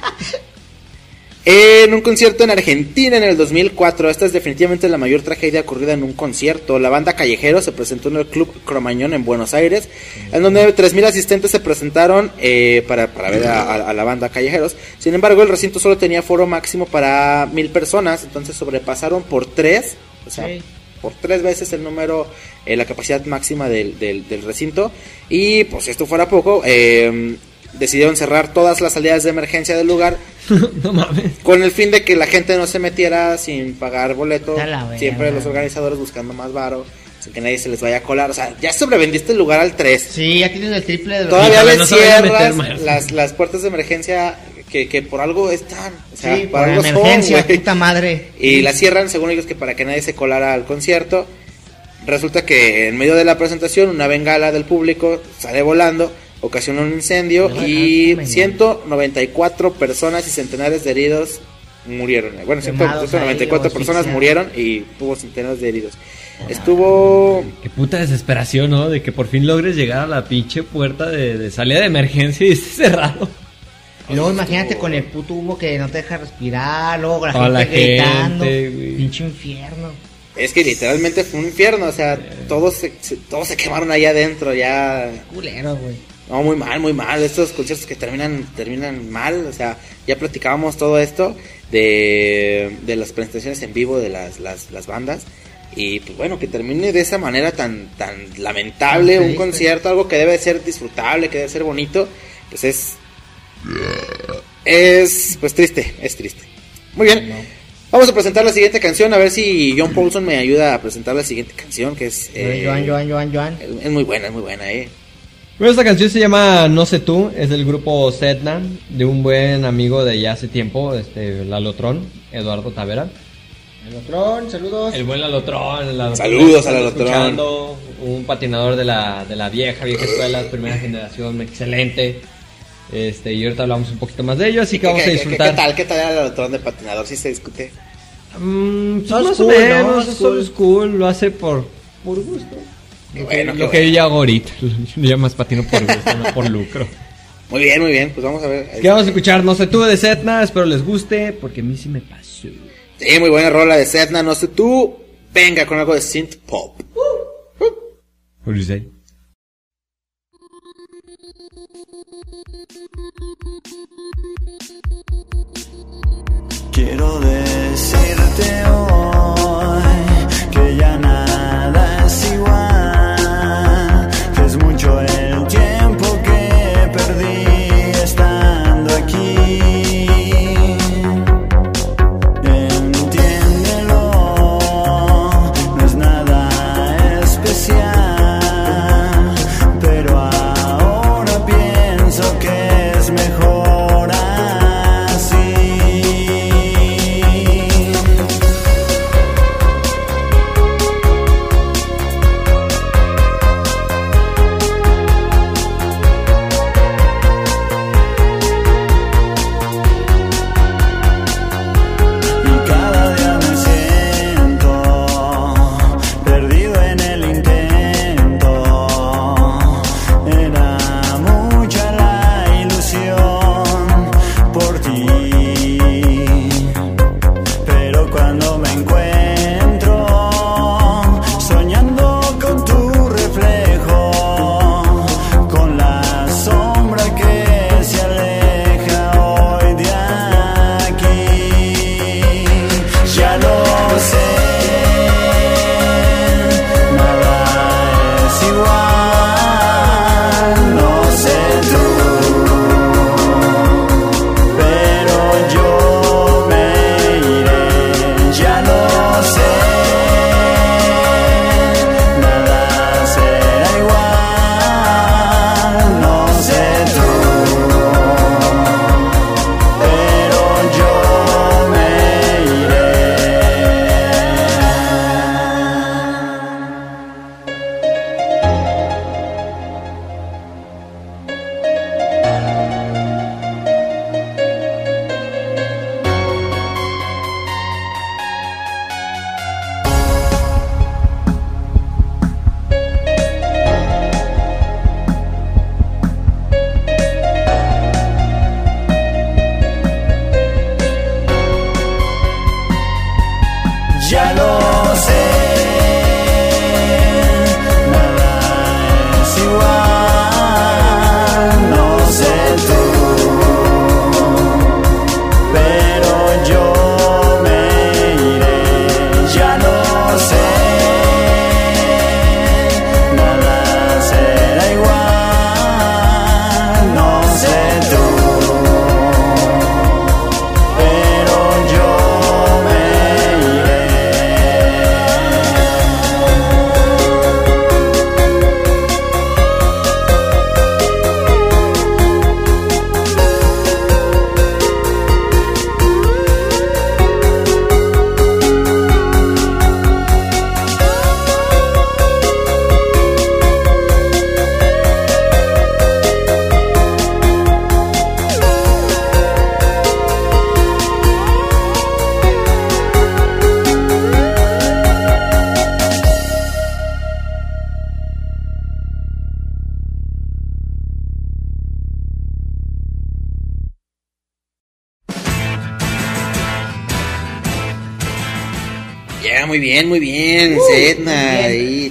En un concierto en Argentina en el 2004, esta es definitivamente la mayor tragedia ocurrida en un concierto. La banda Callejero se presentó en el Club Cromañón en Buenos Aires, en donde 3.000 asistentes se presentaron eh, para, para ver a, a- a la banda Callejeros. Sin embargo, el recinto solo tenía foro máximo para mil personas, entonces sobrepasaron por tres, o sea, Sí. por tres veces el número, eh, la capacidad máxima del, del- del recinto. Y pues si esto fuera poco, eh, decidieron cerrar todas las salidas de emergencia del lugar no mames. con el fin de que la gente no se metiera sin pagar boleto. Siempre los organizadores buscando más varo, sin que nadie se les vaya a colar. O sea, ya sobrevendiste el lugar al 3. Sí, ya tienes el triple de Todavía le no meter cierras las, las puertas de emergencia que, que por algo están. O sea, Sí, por por algo son, emergencia, güey. puta madre. Y la cierran, según ellos, que para que nadie se colara al concierto. Resulta que en medio de la presentación, una bengala del público sale volando, ocasiona un incendio No, y no, no, no. 194 personas y centenares de heridos murieron. Bueno, Quemados 194 ahí, o personas murieron y hubo centenares de heridos. Estuvo Qué puta desesperación, ¿no? De que por fin logres llegar a la pinche puerta de, de salida de emergencia y esté cerrado. Y luego imagínate con el puto humo que no te deja respirar, luego la gente la gritando. güey. Pinche infierno. Es que literalmente fue un infierno, o sea, todos se, se- todos se quemaron allá adentro, ya... Culero, güey. No, muy mal, muy mal, estos conciertos que terminan terminan mal, o sea, ya platicábamos todo esto de, de las presentaciones en vivo de las, las, las bandas y pues bueno, que termine de esa manera tan, tan lamentable Tan un concierto, algo que debe ser disfrutable, que debe ser bonito, pues es... Es pues triste, es triste. Muy bien. Vamos a presentar la siguiente canción, a ver si John Paulson me ayuda a presentar la siguiente canción, que es... eh, Joan, Joan, Joan, Joan. Es muy buena, es muy buena, eh. Bueno, esta canción se llama No sé tú, es del grupo Sedna, de un buen amigo de ya hace tiempo, este Lalotron, Eduardo Tavera. Lalotrón, saludos. El buen Lalotron, el Lalotron Saludos a Un patinador de la, de la vieja, vieja escuela, primera generación, excelente. Este, y ahorita hablamos un poquito más de ello, así que vamos a ¿Qué, qué- disfrutar. qué tal? ¿Qué tal era el otro de patinador? Si se discute. Mm, pues más o menos, ¿no? es school, lo hace por, por gusto. Qué Lo, bueno, que, qué lo que bueno. yo hago ahorita, yo ya más patino por gusto, no por lucro. Muy bien, muy bien. Pues vamos a ver. Que vamos a escuchar, no sé tú de Setna, espero les guste, porque a mí sí me pasó. Sí, muy buena rola de Sedna. No sé tú. Venga con algo de synth pop. What do you say? Quiero decirte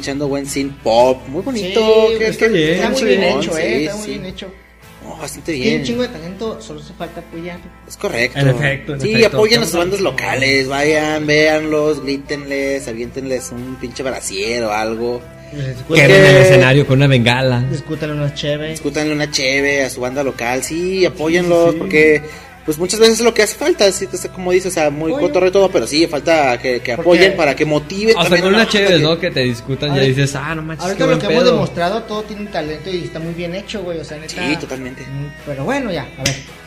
echando buen synth pop, muy bonito. Sí, que- está que- bien, Está muy sí, bien hecho, sí, eh. Está muy sí. bien hecho. Oh, bastante Tiene bien. un chingo de talento, solo hace falta apoyar. Es correcto. En efecto, en sí, efecto. apoyen a sus bandas locales, vayan, véanlos, grítenles, aviéntenles un pinche brasier o algo. Que en el escenario con una bengala. Discútale unos chéveres. Discútanle una cheve a su banda local, sí, apóyenlos, porque pues muchas veces es lo que hace falta, sí, o sea, como dices, o sea, muy Apoyo. cotorreo y todo, pero sí, falta que, que Porque- apoyen para que motiven. O sea, la una chévere, que- ¿no? Que te discutan y dices, ah, no manches, qué Ahorita buen lo que hemos demostrado, todo tiene un talento y está muy bien hecho, güey. O sea, neta. Sí, totalmente. Mm, Pero bueno, ya, a ver.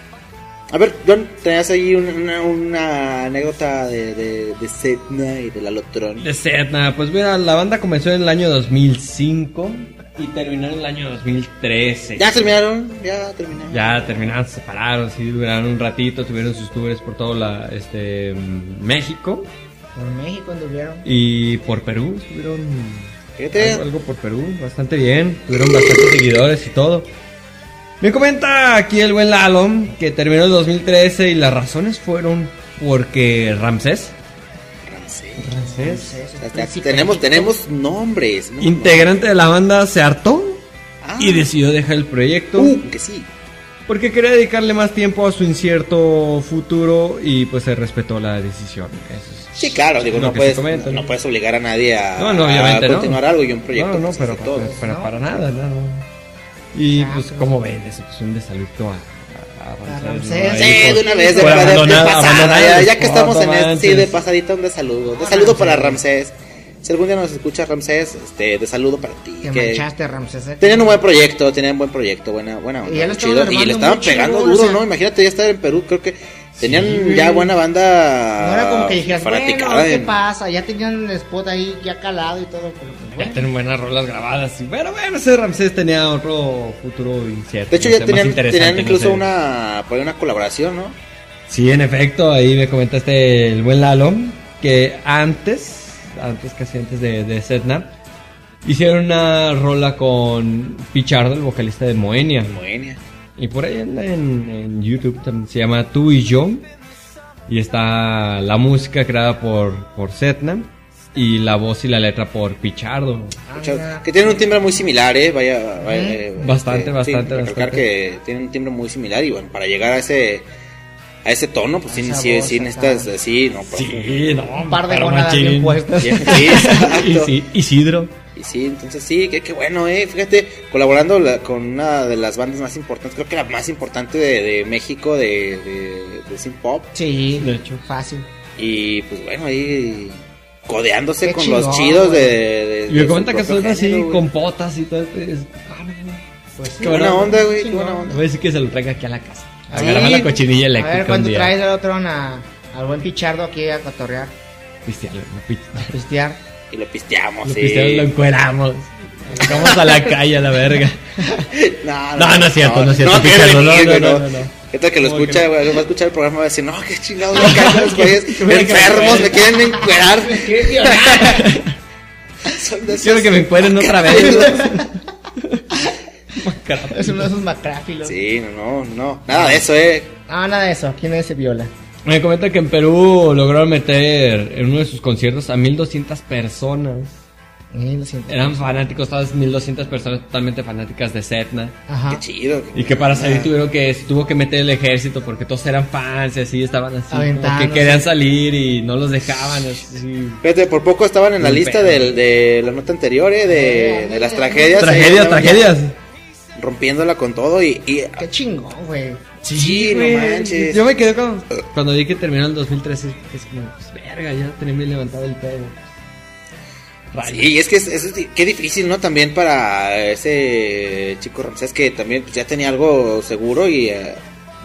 A ver, John, tenías ahí un- una, una anécdota de, de, de Setna y de la Lotrón. De Sedna, pues mira, la banda comenzó en el año 2005 y terminó en el año 2013. Ya terminaron, ya terminaron. Ya terminaron, se separaron, sí, duraron un ratito, tuvieron sus tours por todo la, este, México Por México anduvieron. y por Perú, estuvieron algo, algo por Perú, bastante bien, tuvieron bastantes seguidores y todo. Me comenta aquí el buen Lalo que terminó el 2013 y las razones fueron porque Ramsés, Ramsés, Ya- ya tenemos, tenemos nombres. ¿no? integrante de la banda, se hartó Ah. y decidió dejar el proyecto. Uh, que sí. Porque quería dedicarle más tiempo a su incierto futuro y pues se respetó la decisión. Eso es Sí, claro, digo, no puedes, comenta, no ¿no? puedes obligar a nadie a, No, no, obviamente a no. continuar algo y un proyecto. No, pues, pero, ¿no? para nada, no. Y Ah, pues, pero- como ven, pues, un desaluto a, Ramsés. Sí, Ahí de una vez, de, de- de pasada, ya, que estamos en este, sí, de pasadita, un de saludo. De saludo para Ramsés. Si algún día nos escucha Ramsés, este, de saludo para ti. Te que manchaste, Ramsés. ¿eh? tenían un buen proyecto, tenían un buen proyecto, buena, buena onda, Y ya chido, y le estaban pegando duro, o sea. ¿no? Imagínate ya estar en Perú, creo que tenían ya buena banda No era como que dijeras, bueno, ¿qué en- pasa? Ya tenían el spot ahí ya calado y todo. Pero pues, Ya tienen buenas rolas grabadas. Bueno, bueno, ese Ramsés tenía otro futuro incierto. De hecho, ya tenían, no incluso sé. una, ahí una colaboración, ¿no? Sí, en efecto, ahí me comentaste el buen Lalo que antes, antes casi antes de, de Setna, hicieron una rola con Pichardo, el vocalista de Moenia. Moenia. Y por ahí anda en, en YouTube también se llama Tú y Yo. Y está la música creada por, por Setna y la voz y la letra por Pichardo. Muchas- que tienen un timbre muy similar, ¿eh? Vaya, vaya, eh, Bastante, sí, bastante, recalcar bastante. que tienen un timbre muy similar y bueno, para llegar a ese a ese tono, pues sí, sí, voz sí necesitas, sí, no, pues, Sí, no, Un par de bien puestas. sí, sí, sí, Isidro. Y sí, entonces sí, qué, qué bueno, eh. Fíjate, colaborando la- con una de las bandas más importantes, creo que la más importante de, de México de, de, de synth pop. Sí, De hecho. fácil. Y pues bueno, ahí codeándose Qué con chingón, los chidos de, de- Y me de su comenta que son así güey. con potas y todo. es- ah, no, no. Pues sí. Qué buena onda, güey, qué buena onda. Voy a decir que se lo traiga aquí a la casa. Sí. Agarrame la cochinilla A eléctrica. ver, un cuando día. traes al otro a, al buen Pichardo aquí a cotorrear, Pistearlo, no, pi- a pistear. Y lo pisteamos, Lo sí. pisteamos, lo encueramos. Lo sacamos a la calle a la verga. No, No, no es cierto, no es cierto, No, Pichardo, no, no, no, no. No, no. ¿Qué tal que lo ¿Cómo escucha, que? Va a escuchar el programa y va a decir, no, qué chingados, me caen los güeyes me enfermos, me quieren encuerar. Son de Quiero que me encueren otra vez. Es uno de esos macráfilos. Sí, no, no, no. Nada de eso, eh. No, nada de eso. ¿Quién es ese viola? Me comenta que en Perú lograron meter en uno de sus conciertos a 1200 personas. Eh, lo siento. Eran fanáticos, todas 1200 personas totalmente fanáticas de Setna. Ajá. Qué chido. Y que para salir Ah. tuvieron que, tuvo que meter el ejército porque todos eran fans y así estaban así. Como que querían salir y no los dejaban. Así. Fíjate, por poco estaban en la Un lista del, de la nota anterior, eh, de, de las tragedias. Tragedias, eh, tragedias. Rompiéndola con todo y, y Qué chingón, güey. Sí, no güey. manches. Yo me quedé cuando, cuando vi que terminó el 2013. Es como, pues, verga, ya tenía bien levantado el pedo. Rayos. Sí, es que es, es- qué difícil, ¿no? También para ese chico Ramsés que también pues, ya tenía algo seguro y eh,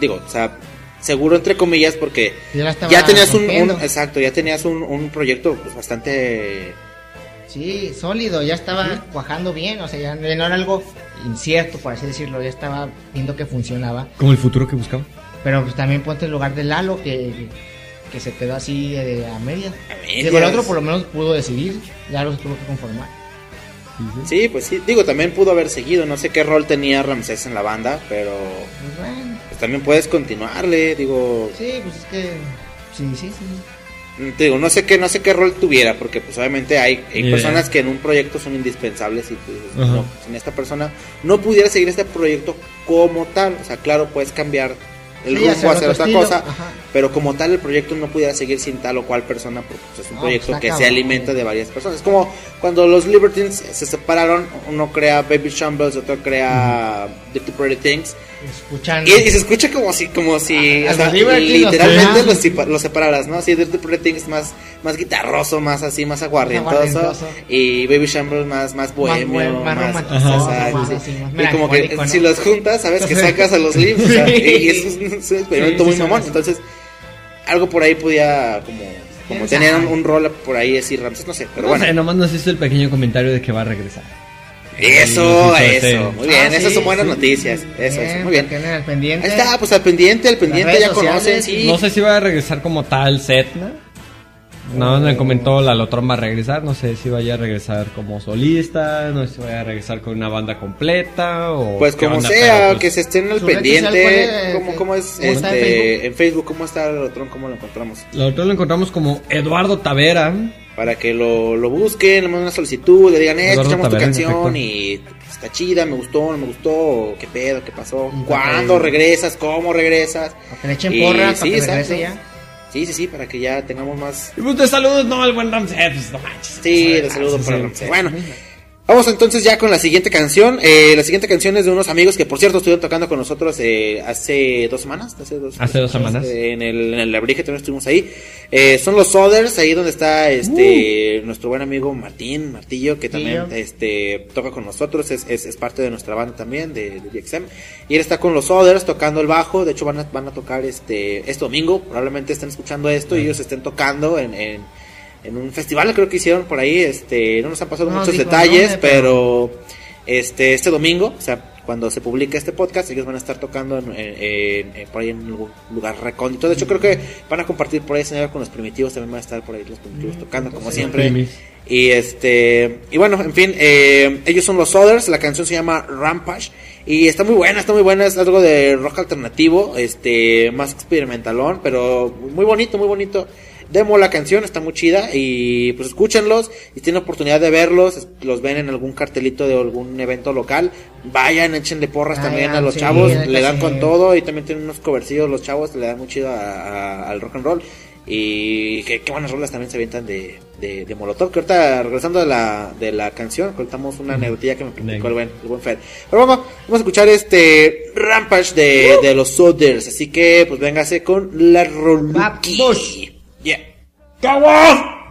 digo, o sea, seguro entre comillas porque Ya tenías un, exacto, ya tenías un, un proyecto pues bastante Sí, sólido. Ya estaba cuajando bien. O sea, ya no era algo incierto, por así decirlo. Ya estaba viendo que funcionaba. Como el futuro que buscaba. Pero pues también ponte el lugar de Lalo, que, que se quedó así eh, a medias. a medias. Digo, el otro por lo menos pudo decidir. Lalo se tuvo que conformar. Sí, pues sí, digo, también pudo haber seguido, no sé qué rol tenía Ramsés en la banda, pero Pues bueno, pues, también puedes continuarle, digo, sí, pues es que. Sí, sí, sí. Te digo, no sé qué, no sé qué rol tuviera, porque pues obviamente hay, personas que en un proyecto son indispensables y tú dices, Ajá. no, sin esta persona no pudiera seguir este proyecto como tal. O sea, claro, puedes cambiar el Sí, rumbo, otro otra estilo, cosa, ajá. pero como tal el proyecto no pudiera seguir sin tal o cual persona, porque pues, es un No, proyecto está que se alimenta de varias personas. Es como cuando los Libertines se separaron, uno crea Baby Shambles, otro crea Dirty Pretty Things. Escuchan. Y, y se escucha como si, como si o sea, los literalmente los, los separaras, ¿no? Así Dirty Pretty Things más, más guitarroso, más así, más aguardientoso. Y Baby Shambles más, más bohemio, más más, romántico, exacto, más sí. así, más Y como que si los juntas, sabes que sacas a los Lips. o sea, y es un, es un experimento Sí, muy sí, mamón. sí. Entonces, algo por ahí podía como, como ¿Quién tener un, rol por ahí así Ramses, no sé, pero no bueno. sé, nomás nos hizo el pequeño comentario de que va a regresar. Eso, eso, muy bien, Ah, esas sí, son buenas sí. noticias. Eso, eso, muy bien. al pendiente. Ahí está, pues al pendiente, al pendiente ya conocen, sociales, sí. No sé si va a regresar como tal Setna. No, me comentó la Lotron va a regresar. No sé si vaya a regresar como solista. No sé si vaya a regresar con una banda completa. O Pues como onda, sea, pues, que se estén al ¿Su red social pendiente. es? ¿Cómo, cómo es? ¿Cómo está en este, Facebook? en Facebook, ¿cómo está el Lotron? ¿Cómo lo encontramos? La Lotron lo encontramos como Eduardo Tavera. Para que lo, lo busquen, le manden una solicitud, le digan, eh, Eduardo escuchamos tu canción y está chida, me gustó, no me gustó, qué pedo, qué pasó, cuándo regresas, cómo regresas. Para que le echen Y porra, para sí, que regrese exacto. ya. Sí, sí, sí, para que ya tengamos más. Y pues de saludos, no, el buen Ramsey. Pues no manches. Sí, de saludo sí, para sí. Ramsey. Bueno, vamos entonces ya con la siguiente canción. Eh, la siguiente canción es de unos amigos que, por cierto, estuvieron tocando con nosotros eh, hace dos semanas. Hace dos, Hace dos semanas. eh, en el, en el abril también estuvimos ahí. Eh, son los Others, ahí donde está este nuestro buen amigo Martín Martillo, que también este toca con nosotros, es, es, es parte de nuestra banda también, de, de DXM. Y él está con los Others tocando el bajo. De hecho, van a, van a tocar este, este domingo. Probablemente estén escuchando esto y ellos estén tocando en, en, en un festival, creo que hicieron por ahí. Este, no nos han pasado No muchos dijo detalles, pero este, este domingo, o sea, cuando se publique este podcast, ellos van a estar tocando en, en- por ahí en algún lugar recóndito. De hecho, creo que van a compartir por ahí escenario con los primitivos. También van a estar por ahí los primitivos tocando, como siempre. Y este, y bueno, en fin, eh, ellos son los Others. La canción se llama Rampage. Y está muy buena, está muy buena. Es algo de rock alternativo, este, más experimentalón, pero muy bonito, muy bonito. Demo la canción, está muy chida y pues escúchenlos y si tienen oportunidad de verlos, los ven en algún cartelito de algún evento local, vayan, échenle porras Vayan, también a los sí, chavos, le dan sí. con todo y también tienen unos covercillos los chavos, le dan muy chido a- a- al rock and roll y qué, qué buenas rolas también se avientan de, de, de Molotov, que ahorita regresando de la, de la canción, contamos una anécdotilla que me platicó el buen, el buen Fer. Pero vamos, vamos a escuchar este Rampage de, de los Soders, así que pues véngase con la Roluki. Vamos. Yeah.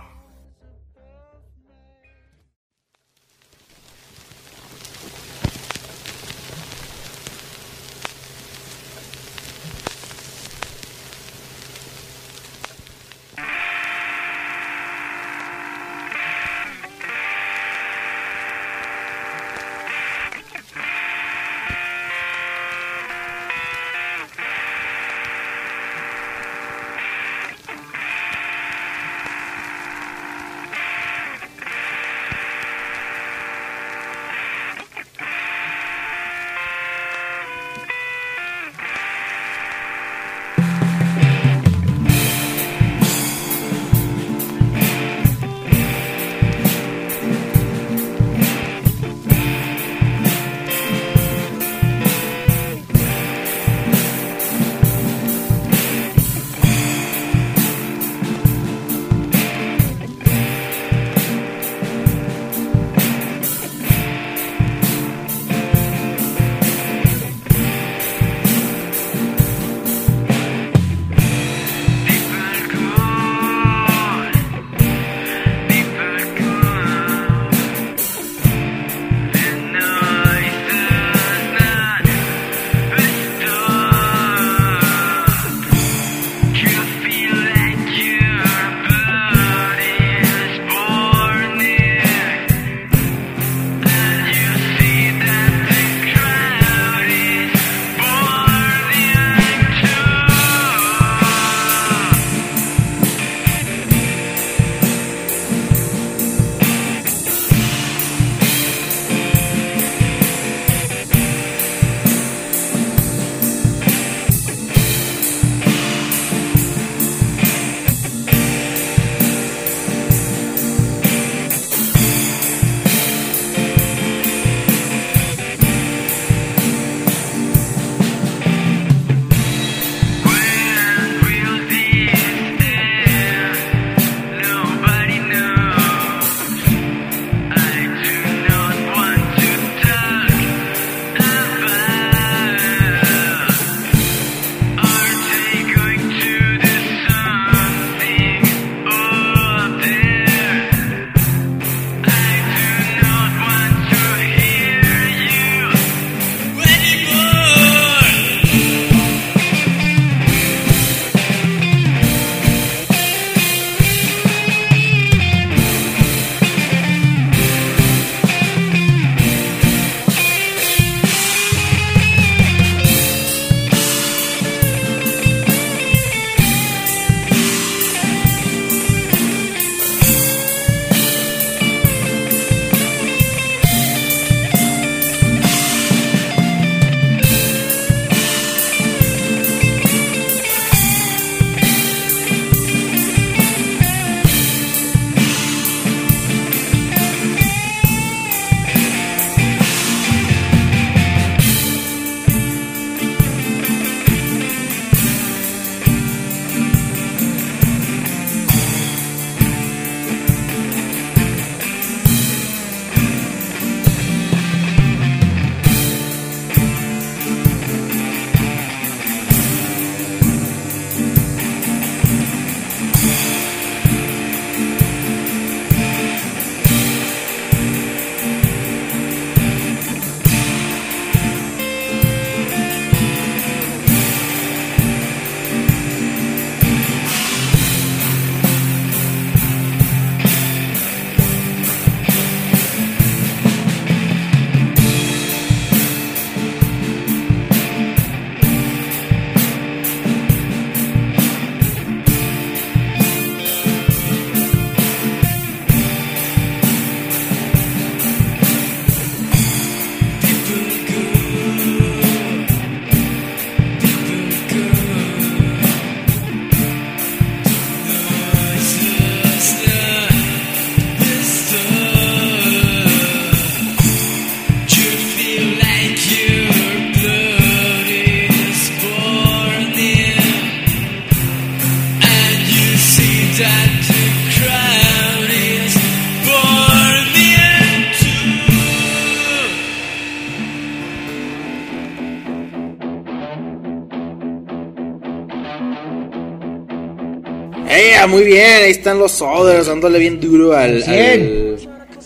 Eh, muy bien, ahí están los Sothers dándole bien duro al, al, Bien.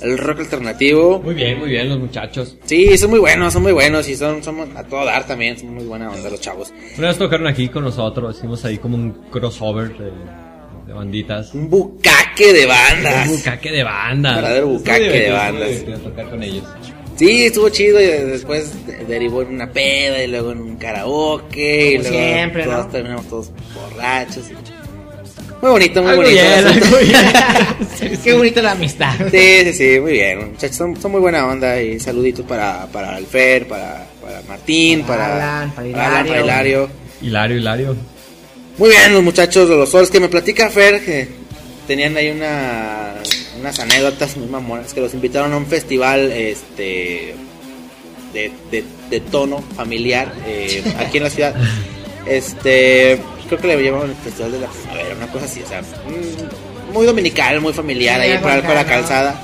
al rock alternativo. Muy bien, muy bien los muchachos. Sí, son muy buenos, son muy buenos y son, son a todo dar también, son muy buena onda los chavos. Una vez tocaron aquí con nosotros, hicimos ahí como un crossover de, de banditas. Un bucaque de Un bandas. bucaque de bandas. Verdadero Estuvo bucaque de bandas. tocar con ellos. Sí, estuvo chido y después de- derivó en una peda y luego en un karaoke y luego siempre, todos ¿no? terminamos todos borrachos. y- Muy bonito, muy Algo bonito. bien, algo bien. Qué bonita la amistad. Sí, sí, sí, muy bien. Muchachos, son, son muy buena onda y saluditos para, para el Fer, para, para Martín, Para para, Alan, para Alan, para Hilario. Hilario. Hilario, Hilario. Muy bien, los muchachos de los sols que me platica Fer que tenían ahí una, unas anécdotas muy mamonas que los invitaron a un festival este de, de, de tono familiar eh, aquí en la ciudad. Este, creo que le llamaban el festival de la primavera, una cosa así, o sea, mm, muy dominical, muy familiar Sí, ahí para, la calzada.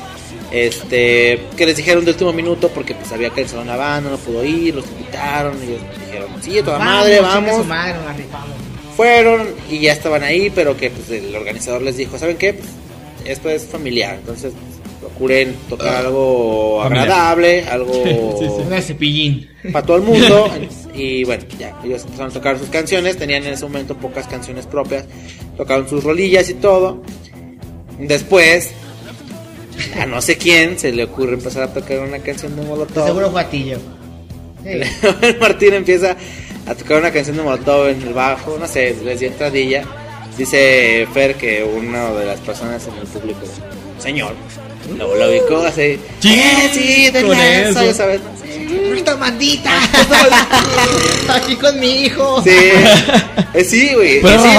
Este, que les dijeron de último minuto porque pues había cancelado una banda, no pudo ir, los invitaron y ellos dijeron, sí, a toda madre, vamos. madre, rifamos. Fueron y ya estaban ahí, pero que pues el organizador les dijo, ¿saben qué? Pues, esto es familiar, entonces procuren tocar algo Familiar. agradable, algo Sí, sí. Una cepillín. para todo el mundo. y bueno, ya, ellos empezaron a tocar sus canciones, tenían en ese momento pocas canciones propias, tocaron sus rolillas y todo. Después, a no sé quién se le ocurre empezar a tocar una canción de Molotov. Seguro fue a ti yo. Sí. Martín empieza a tocar una canción de Molotov en el bajo, no sé, les dio entradilla. Dice Fer que una de las personas en el público, señor, lo, lo ubicó así. Sí, "Eh, sí, de con lanza", eso. ya sabes. Aquí con mi hijo. Sí, Eh, sí, güey. Pero sí,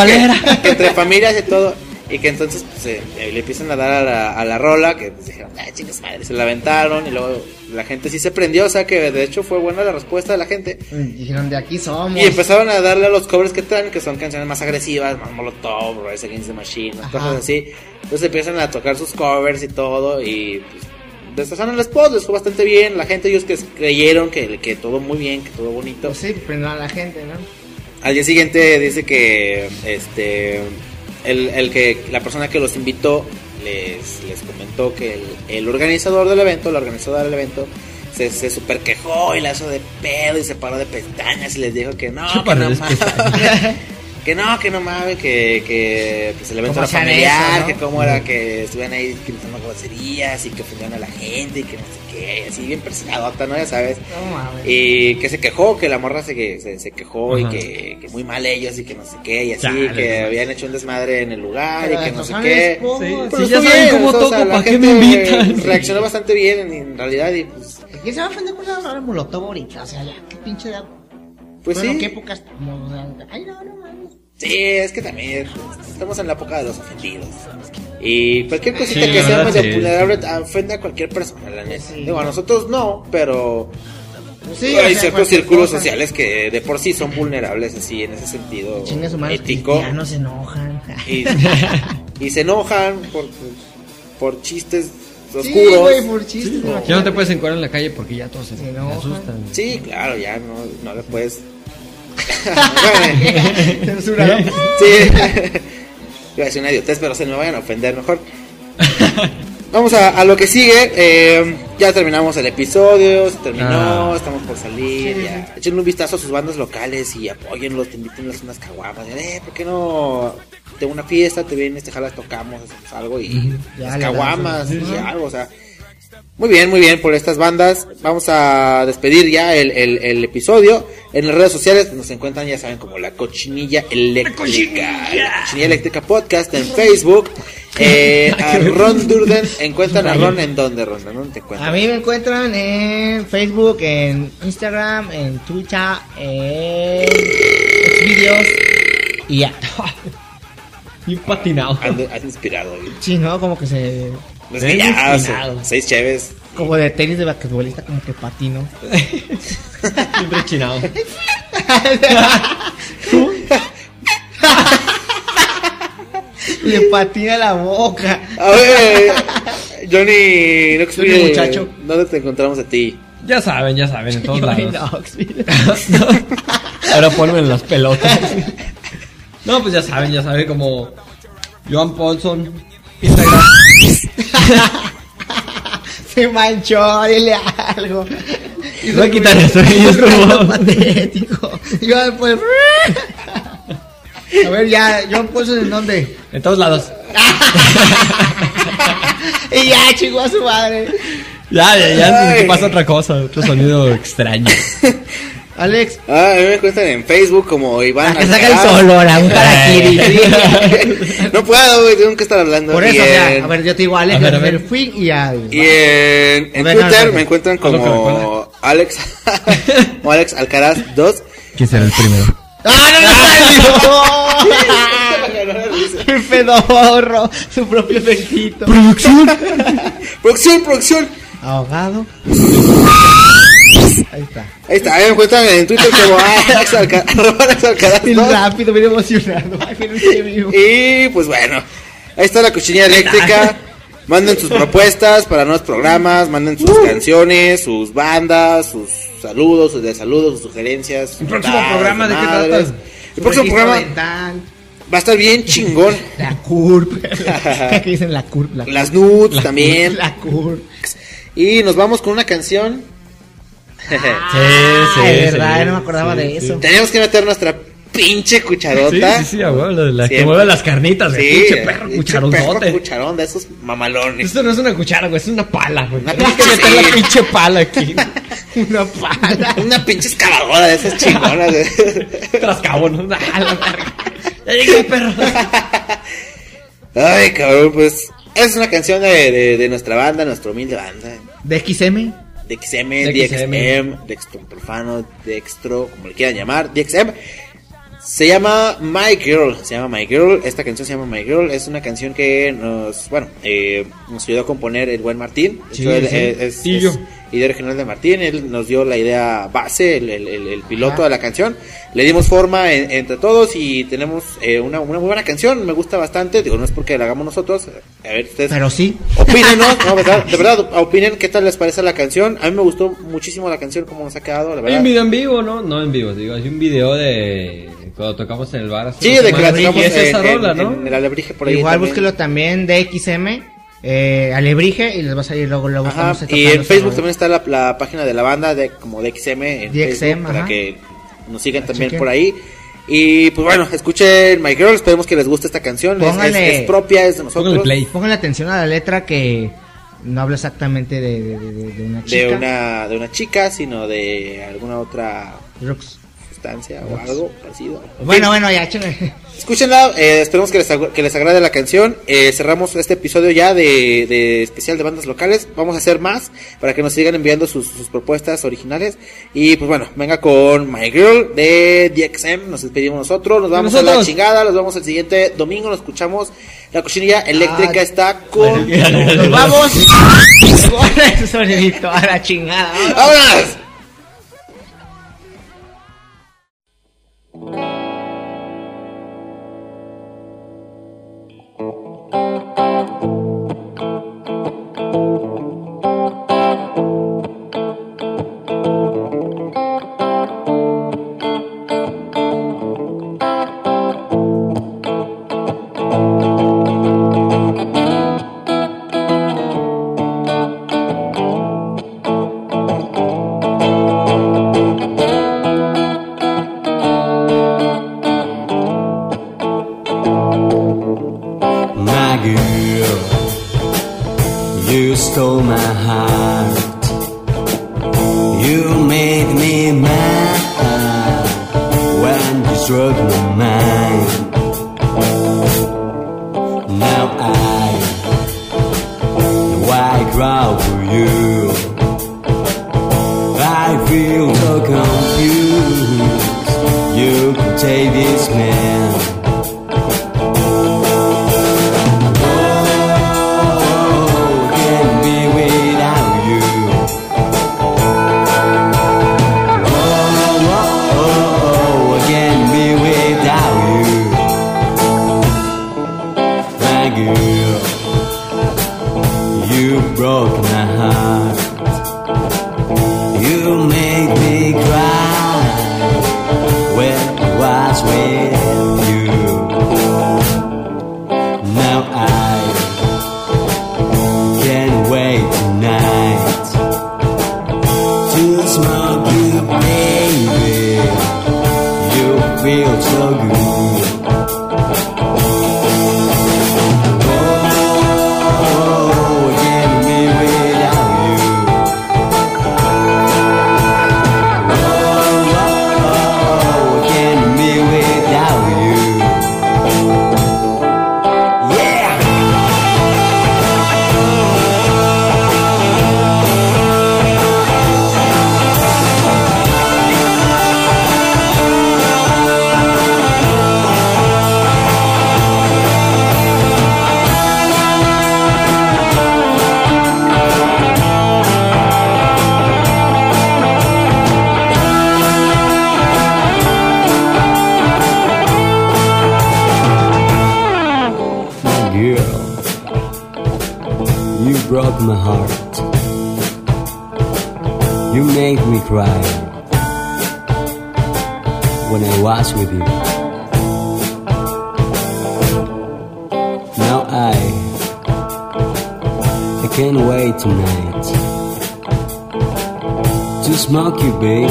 que entre familias y todo. Y que entonces pues, eh, eh, le empiezan a dar a la, a la rola, que pues, dijeron, ay, chingas madre, se la aventaron. Y luego la gente sí se prendió, o sea que de hecho fue buena la respuesta de la gente. Dijeron, de aquí somos. Y empezaron a darle a los covers que traen, que son canciones más agresivas, más Molotov, Rise Against the Machine, Ajá. cosas así. Entonces empiezan a tocar sus covers y todo, y pues, destrozaron el spot, les fue bastante bien. La gente, ellos que creyeron que, que todo muy bien, que todo bonito. Pues sí, pero no a la gente, ¿no? Al día siguiente dice que este el, el que la persona que los invitó les, les comentó que el, el organizador del evento, la organizadora del evento, se, se super quejó y la hizo de pedo y se paró de pestañas y les dijo que no, que no mames, que no, que no mames, que, que pues el evento ¿Cómo era familiar, eso, no? que cómo era que estuvieran ahí gritando groserías y que ofendían a la gente y que no sé qué, así bien persinadota, ¿no? Ya sabes. No mames. Y que se quejó, que la morra se, que- se, se quejó y que, que muy mal ellos y que no sé qué, y así, que no. habían hecho un desmadre en el lugar Pero y que no sé qué. spot. Sí, Pero sí, ya saben bien, cómo o sea, toco, la ¿para qué gente me invitan? Reaccionó bastante bien en, en realidad y pues, ¿Quién se va a ofender por la molotov ahorita? O sea, ya, qué pinche de... pues bueno, sí. ¿qué época estamos? Ay, no, no mames. Sí, es que también estamos en la época de los ofendidos. Y cualquier cosita Sí, que sea medio sí. vulnerable ofende a cualquier persona, la neta. Sí. Digo, a nosotros no, pero Sí, hay o sea, ciertos círculos cosa. sociales que de por sí son vulnerables así en ese sentido los ético. cristianos se enojan. y, y se enojan por, por chistes Sí, oscuros. güey, por chistes. Ya no te puedes encuadrar en la calle porque ya todos se, Se se enojan. asustan. Sí, claro, ya no, no le puedes. Censuraron. sí. Iba a decir una idiotez, pero se me vayan a ofender mejor. Vamos a, a lo que sigue. eh, ya terminamos el episodio, se terminó, Ah. estamos por salir. ya. Echen un vistazo a sus bandas locales y apóyenlos, te inviten a unas caguamas. Eh, ¿por qué no? De una fiesta, te vienes, te jalas, tocamos, hacemos algo y Ya las caguamas y algo, o sea. Muy bien, muy bien por estas bandas. Vamos a despedir ya el, el- el episodio. En las redes sociales nos encuentran, ya saben, como la cochinilla eléctrica. La cochinilla eléctrica podcast en Facebook. Eh, a Ron Durden, encuentran a Ron en dónde, Ron, ¿en dónde te A encuentran? mí me encuentran en Facebook, en Instagram, en Twitter, en videos y ya. Y patinado. Ando, ando inspirado. güey. Sí, ¿no? Como que se... Que ya, seis cheves. Como de tenis de basquetbolista, como que patino. Siempre chinado. Le patina la boca. A ver, Johnny, no Soy un muchacho. ¿Dónde te encontramos a ti? Ya saben, ya saben, en todos Johnny lados. Knoxville. Ahora ponme en las pelotas. No, pues ya saben, ya saben como Joan Paulson. Instagram. Se manchó, dile algo. Voy a quitar eso. y es como- patético. Yo después. A ver, ya, John Paulson en dónde? En todos lados. Y ya, chingó a su madre. Ya, ya, ya. Pasa otra cosa. Otro sonido extraño. Alex, Ah, a mí me encuentran en Facebook como Iván. a que saca el solo, ahora, un harakiri. no puedo, güey, tengo que estar hablando. Por Y eso, o en- a ver, yo te digo, Alex, A ver, a ver. fui y ya. Y en, en A ver, no, Twitter no, no. me encuentran como Alex, como Alex Alcaraz 2. ¿Quién será el primero? ¡Ah, no salió! ¡El pedorro! Su propio efectito. Producción, producción. Ahogado. Ahí está. Ahí está, me encuentran en Twitter como Alex Alcaraz, arroba Alex Alcaraz Bien 2. rápido, bien emocionado. Y pues bueno, ahí está la cochinilla eléctrica. Manden sus propuestas para nuevos programas, manden sus canciones, sus bandas, sus saludos, sus desaludos, sus sugerencias. ¿El próximo programa de qué madres. trata? El próximo programa dental, va a estar bien chingón. La CURP. ¿Qué dicen la CURP? La Las nudes también. La CURP. Y nos vamos con una canción. Sí, Ay, verdad, no me acordaba de eso. Tenemos que meter nuestra pinche Sí, cucharota. sí, sí, abuelo. La, la que mueve las carnitas. de Sí, pinche perro cucharonzote. cucharón de esos mamalones. Esto no es una cuchara, güey, es una pala, güey. Una Tienes que meter sí. la pinche pala aquí. Una pala. Una pinche excavadora de esas chingonas. Trascabo, ¿no? Ah, la verga. Ya llegué, perro. Ay, cabrón, pues es una canción de, de, de nuestra banda, nuestra humilde banda. De XM. DXM, DXM. DXM, Dextro Profano, Dextro, como le quieran llamar, DXM. Se llama My Girl, se llama My Girl, esta canción se llama My Girl, es una canción que nos, bueno, eh, nos ayudó a componer el buen Martín, Sí, hecho, sí. es idea original de Martín, él nos dio la idea base, el, el- el- el piloto Ajá. de la canción, le dimos forma en- entre todos y tenemos eh, una, una muy buena canción, me gusta bastante, digo, no es porque la hagamos nosotros, a ver, ustedes Pero sí. Opínenos, no, verdad, de verdad, opinen qué tal les parece la canción. A mí me gustó muchísimo la canción, como nos ha quedado, la Hay verdad. un video en vivo, ¿no? No en vivo, digo, hay un video de cuando tocamos en el bar. hace Sí, de que la tocamos y es esa en, en- rola, ¿no? en el alebrije por ahí. Igual también. búsquelo también de XM. Eh, Alebrije y les va a salir luego. luego Ajá, y en Facebook también está la, la página de la banda, de como de XM, en DXM, Facebook, para que nos sigan también chequen. por ahí. Y pues bueno, escuchen My Girl, esperemos que les guste esta canción. Es- Es, Póngale- es propia, es de nosotros. Play. Pónganle atención a la letra que no habla exactamente de, de, de- de una chica. De una, de una chica, sino de alguna otra Rux. Sustancia o algo parecido. Bueno, bueno, ya, échale. Escúchenla, eh, esperemos que les, ag- que les agrade la canción. Eh, cerramos este episodio ya de, de especial de bandas locales. Vamos a hacer más para que nos sigan enviando sus, sus propuestas originales. Y pues bueno, venga con My Girl de DXM. Nos despedimos nosotros. Nos vamos a la nosotros. chingada. Nos vemos el siguiente domingo. Nos escuchamos. La cochinilla eléctrica Ah, está con. Nos vamos a la chingada. ¡Vámonos! que bem.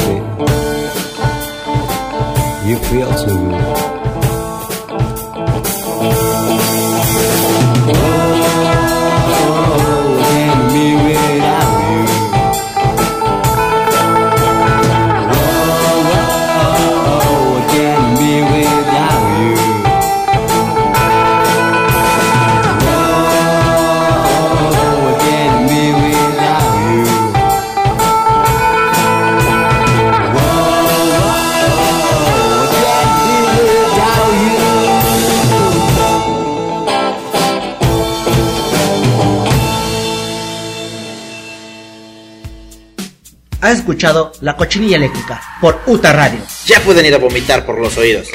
La Cochinilla Eléctrica por Uta Radio. Ya pueden ir a vomitar por los oídos.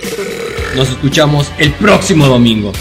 Nos escuchamos el próximo domingo.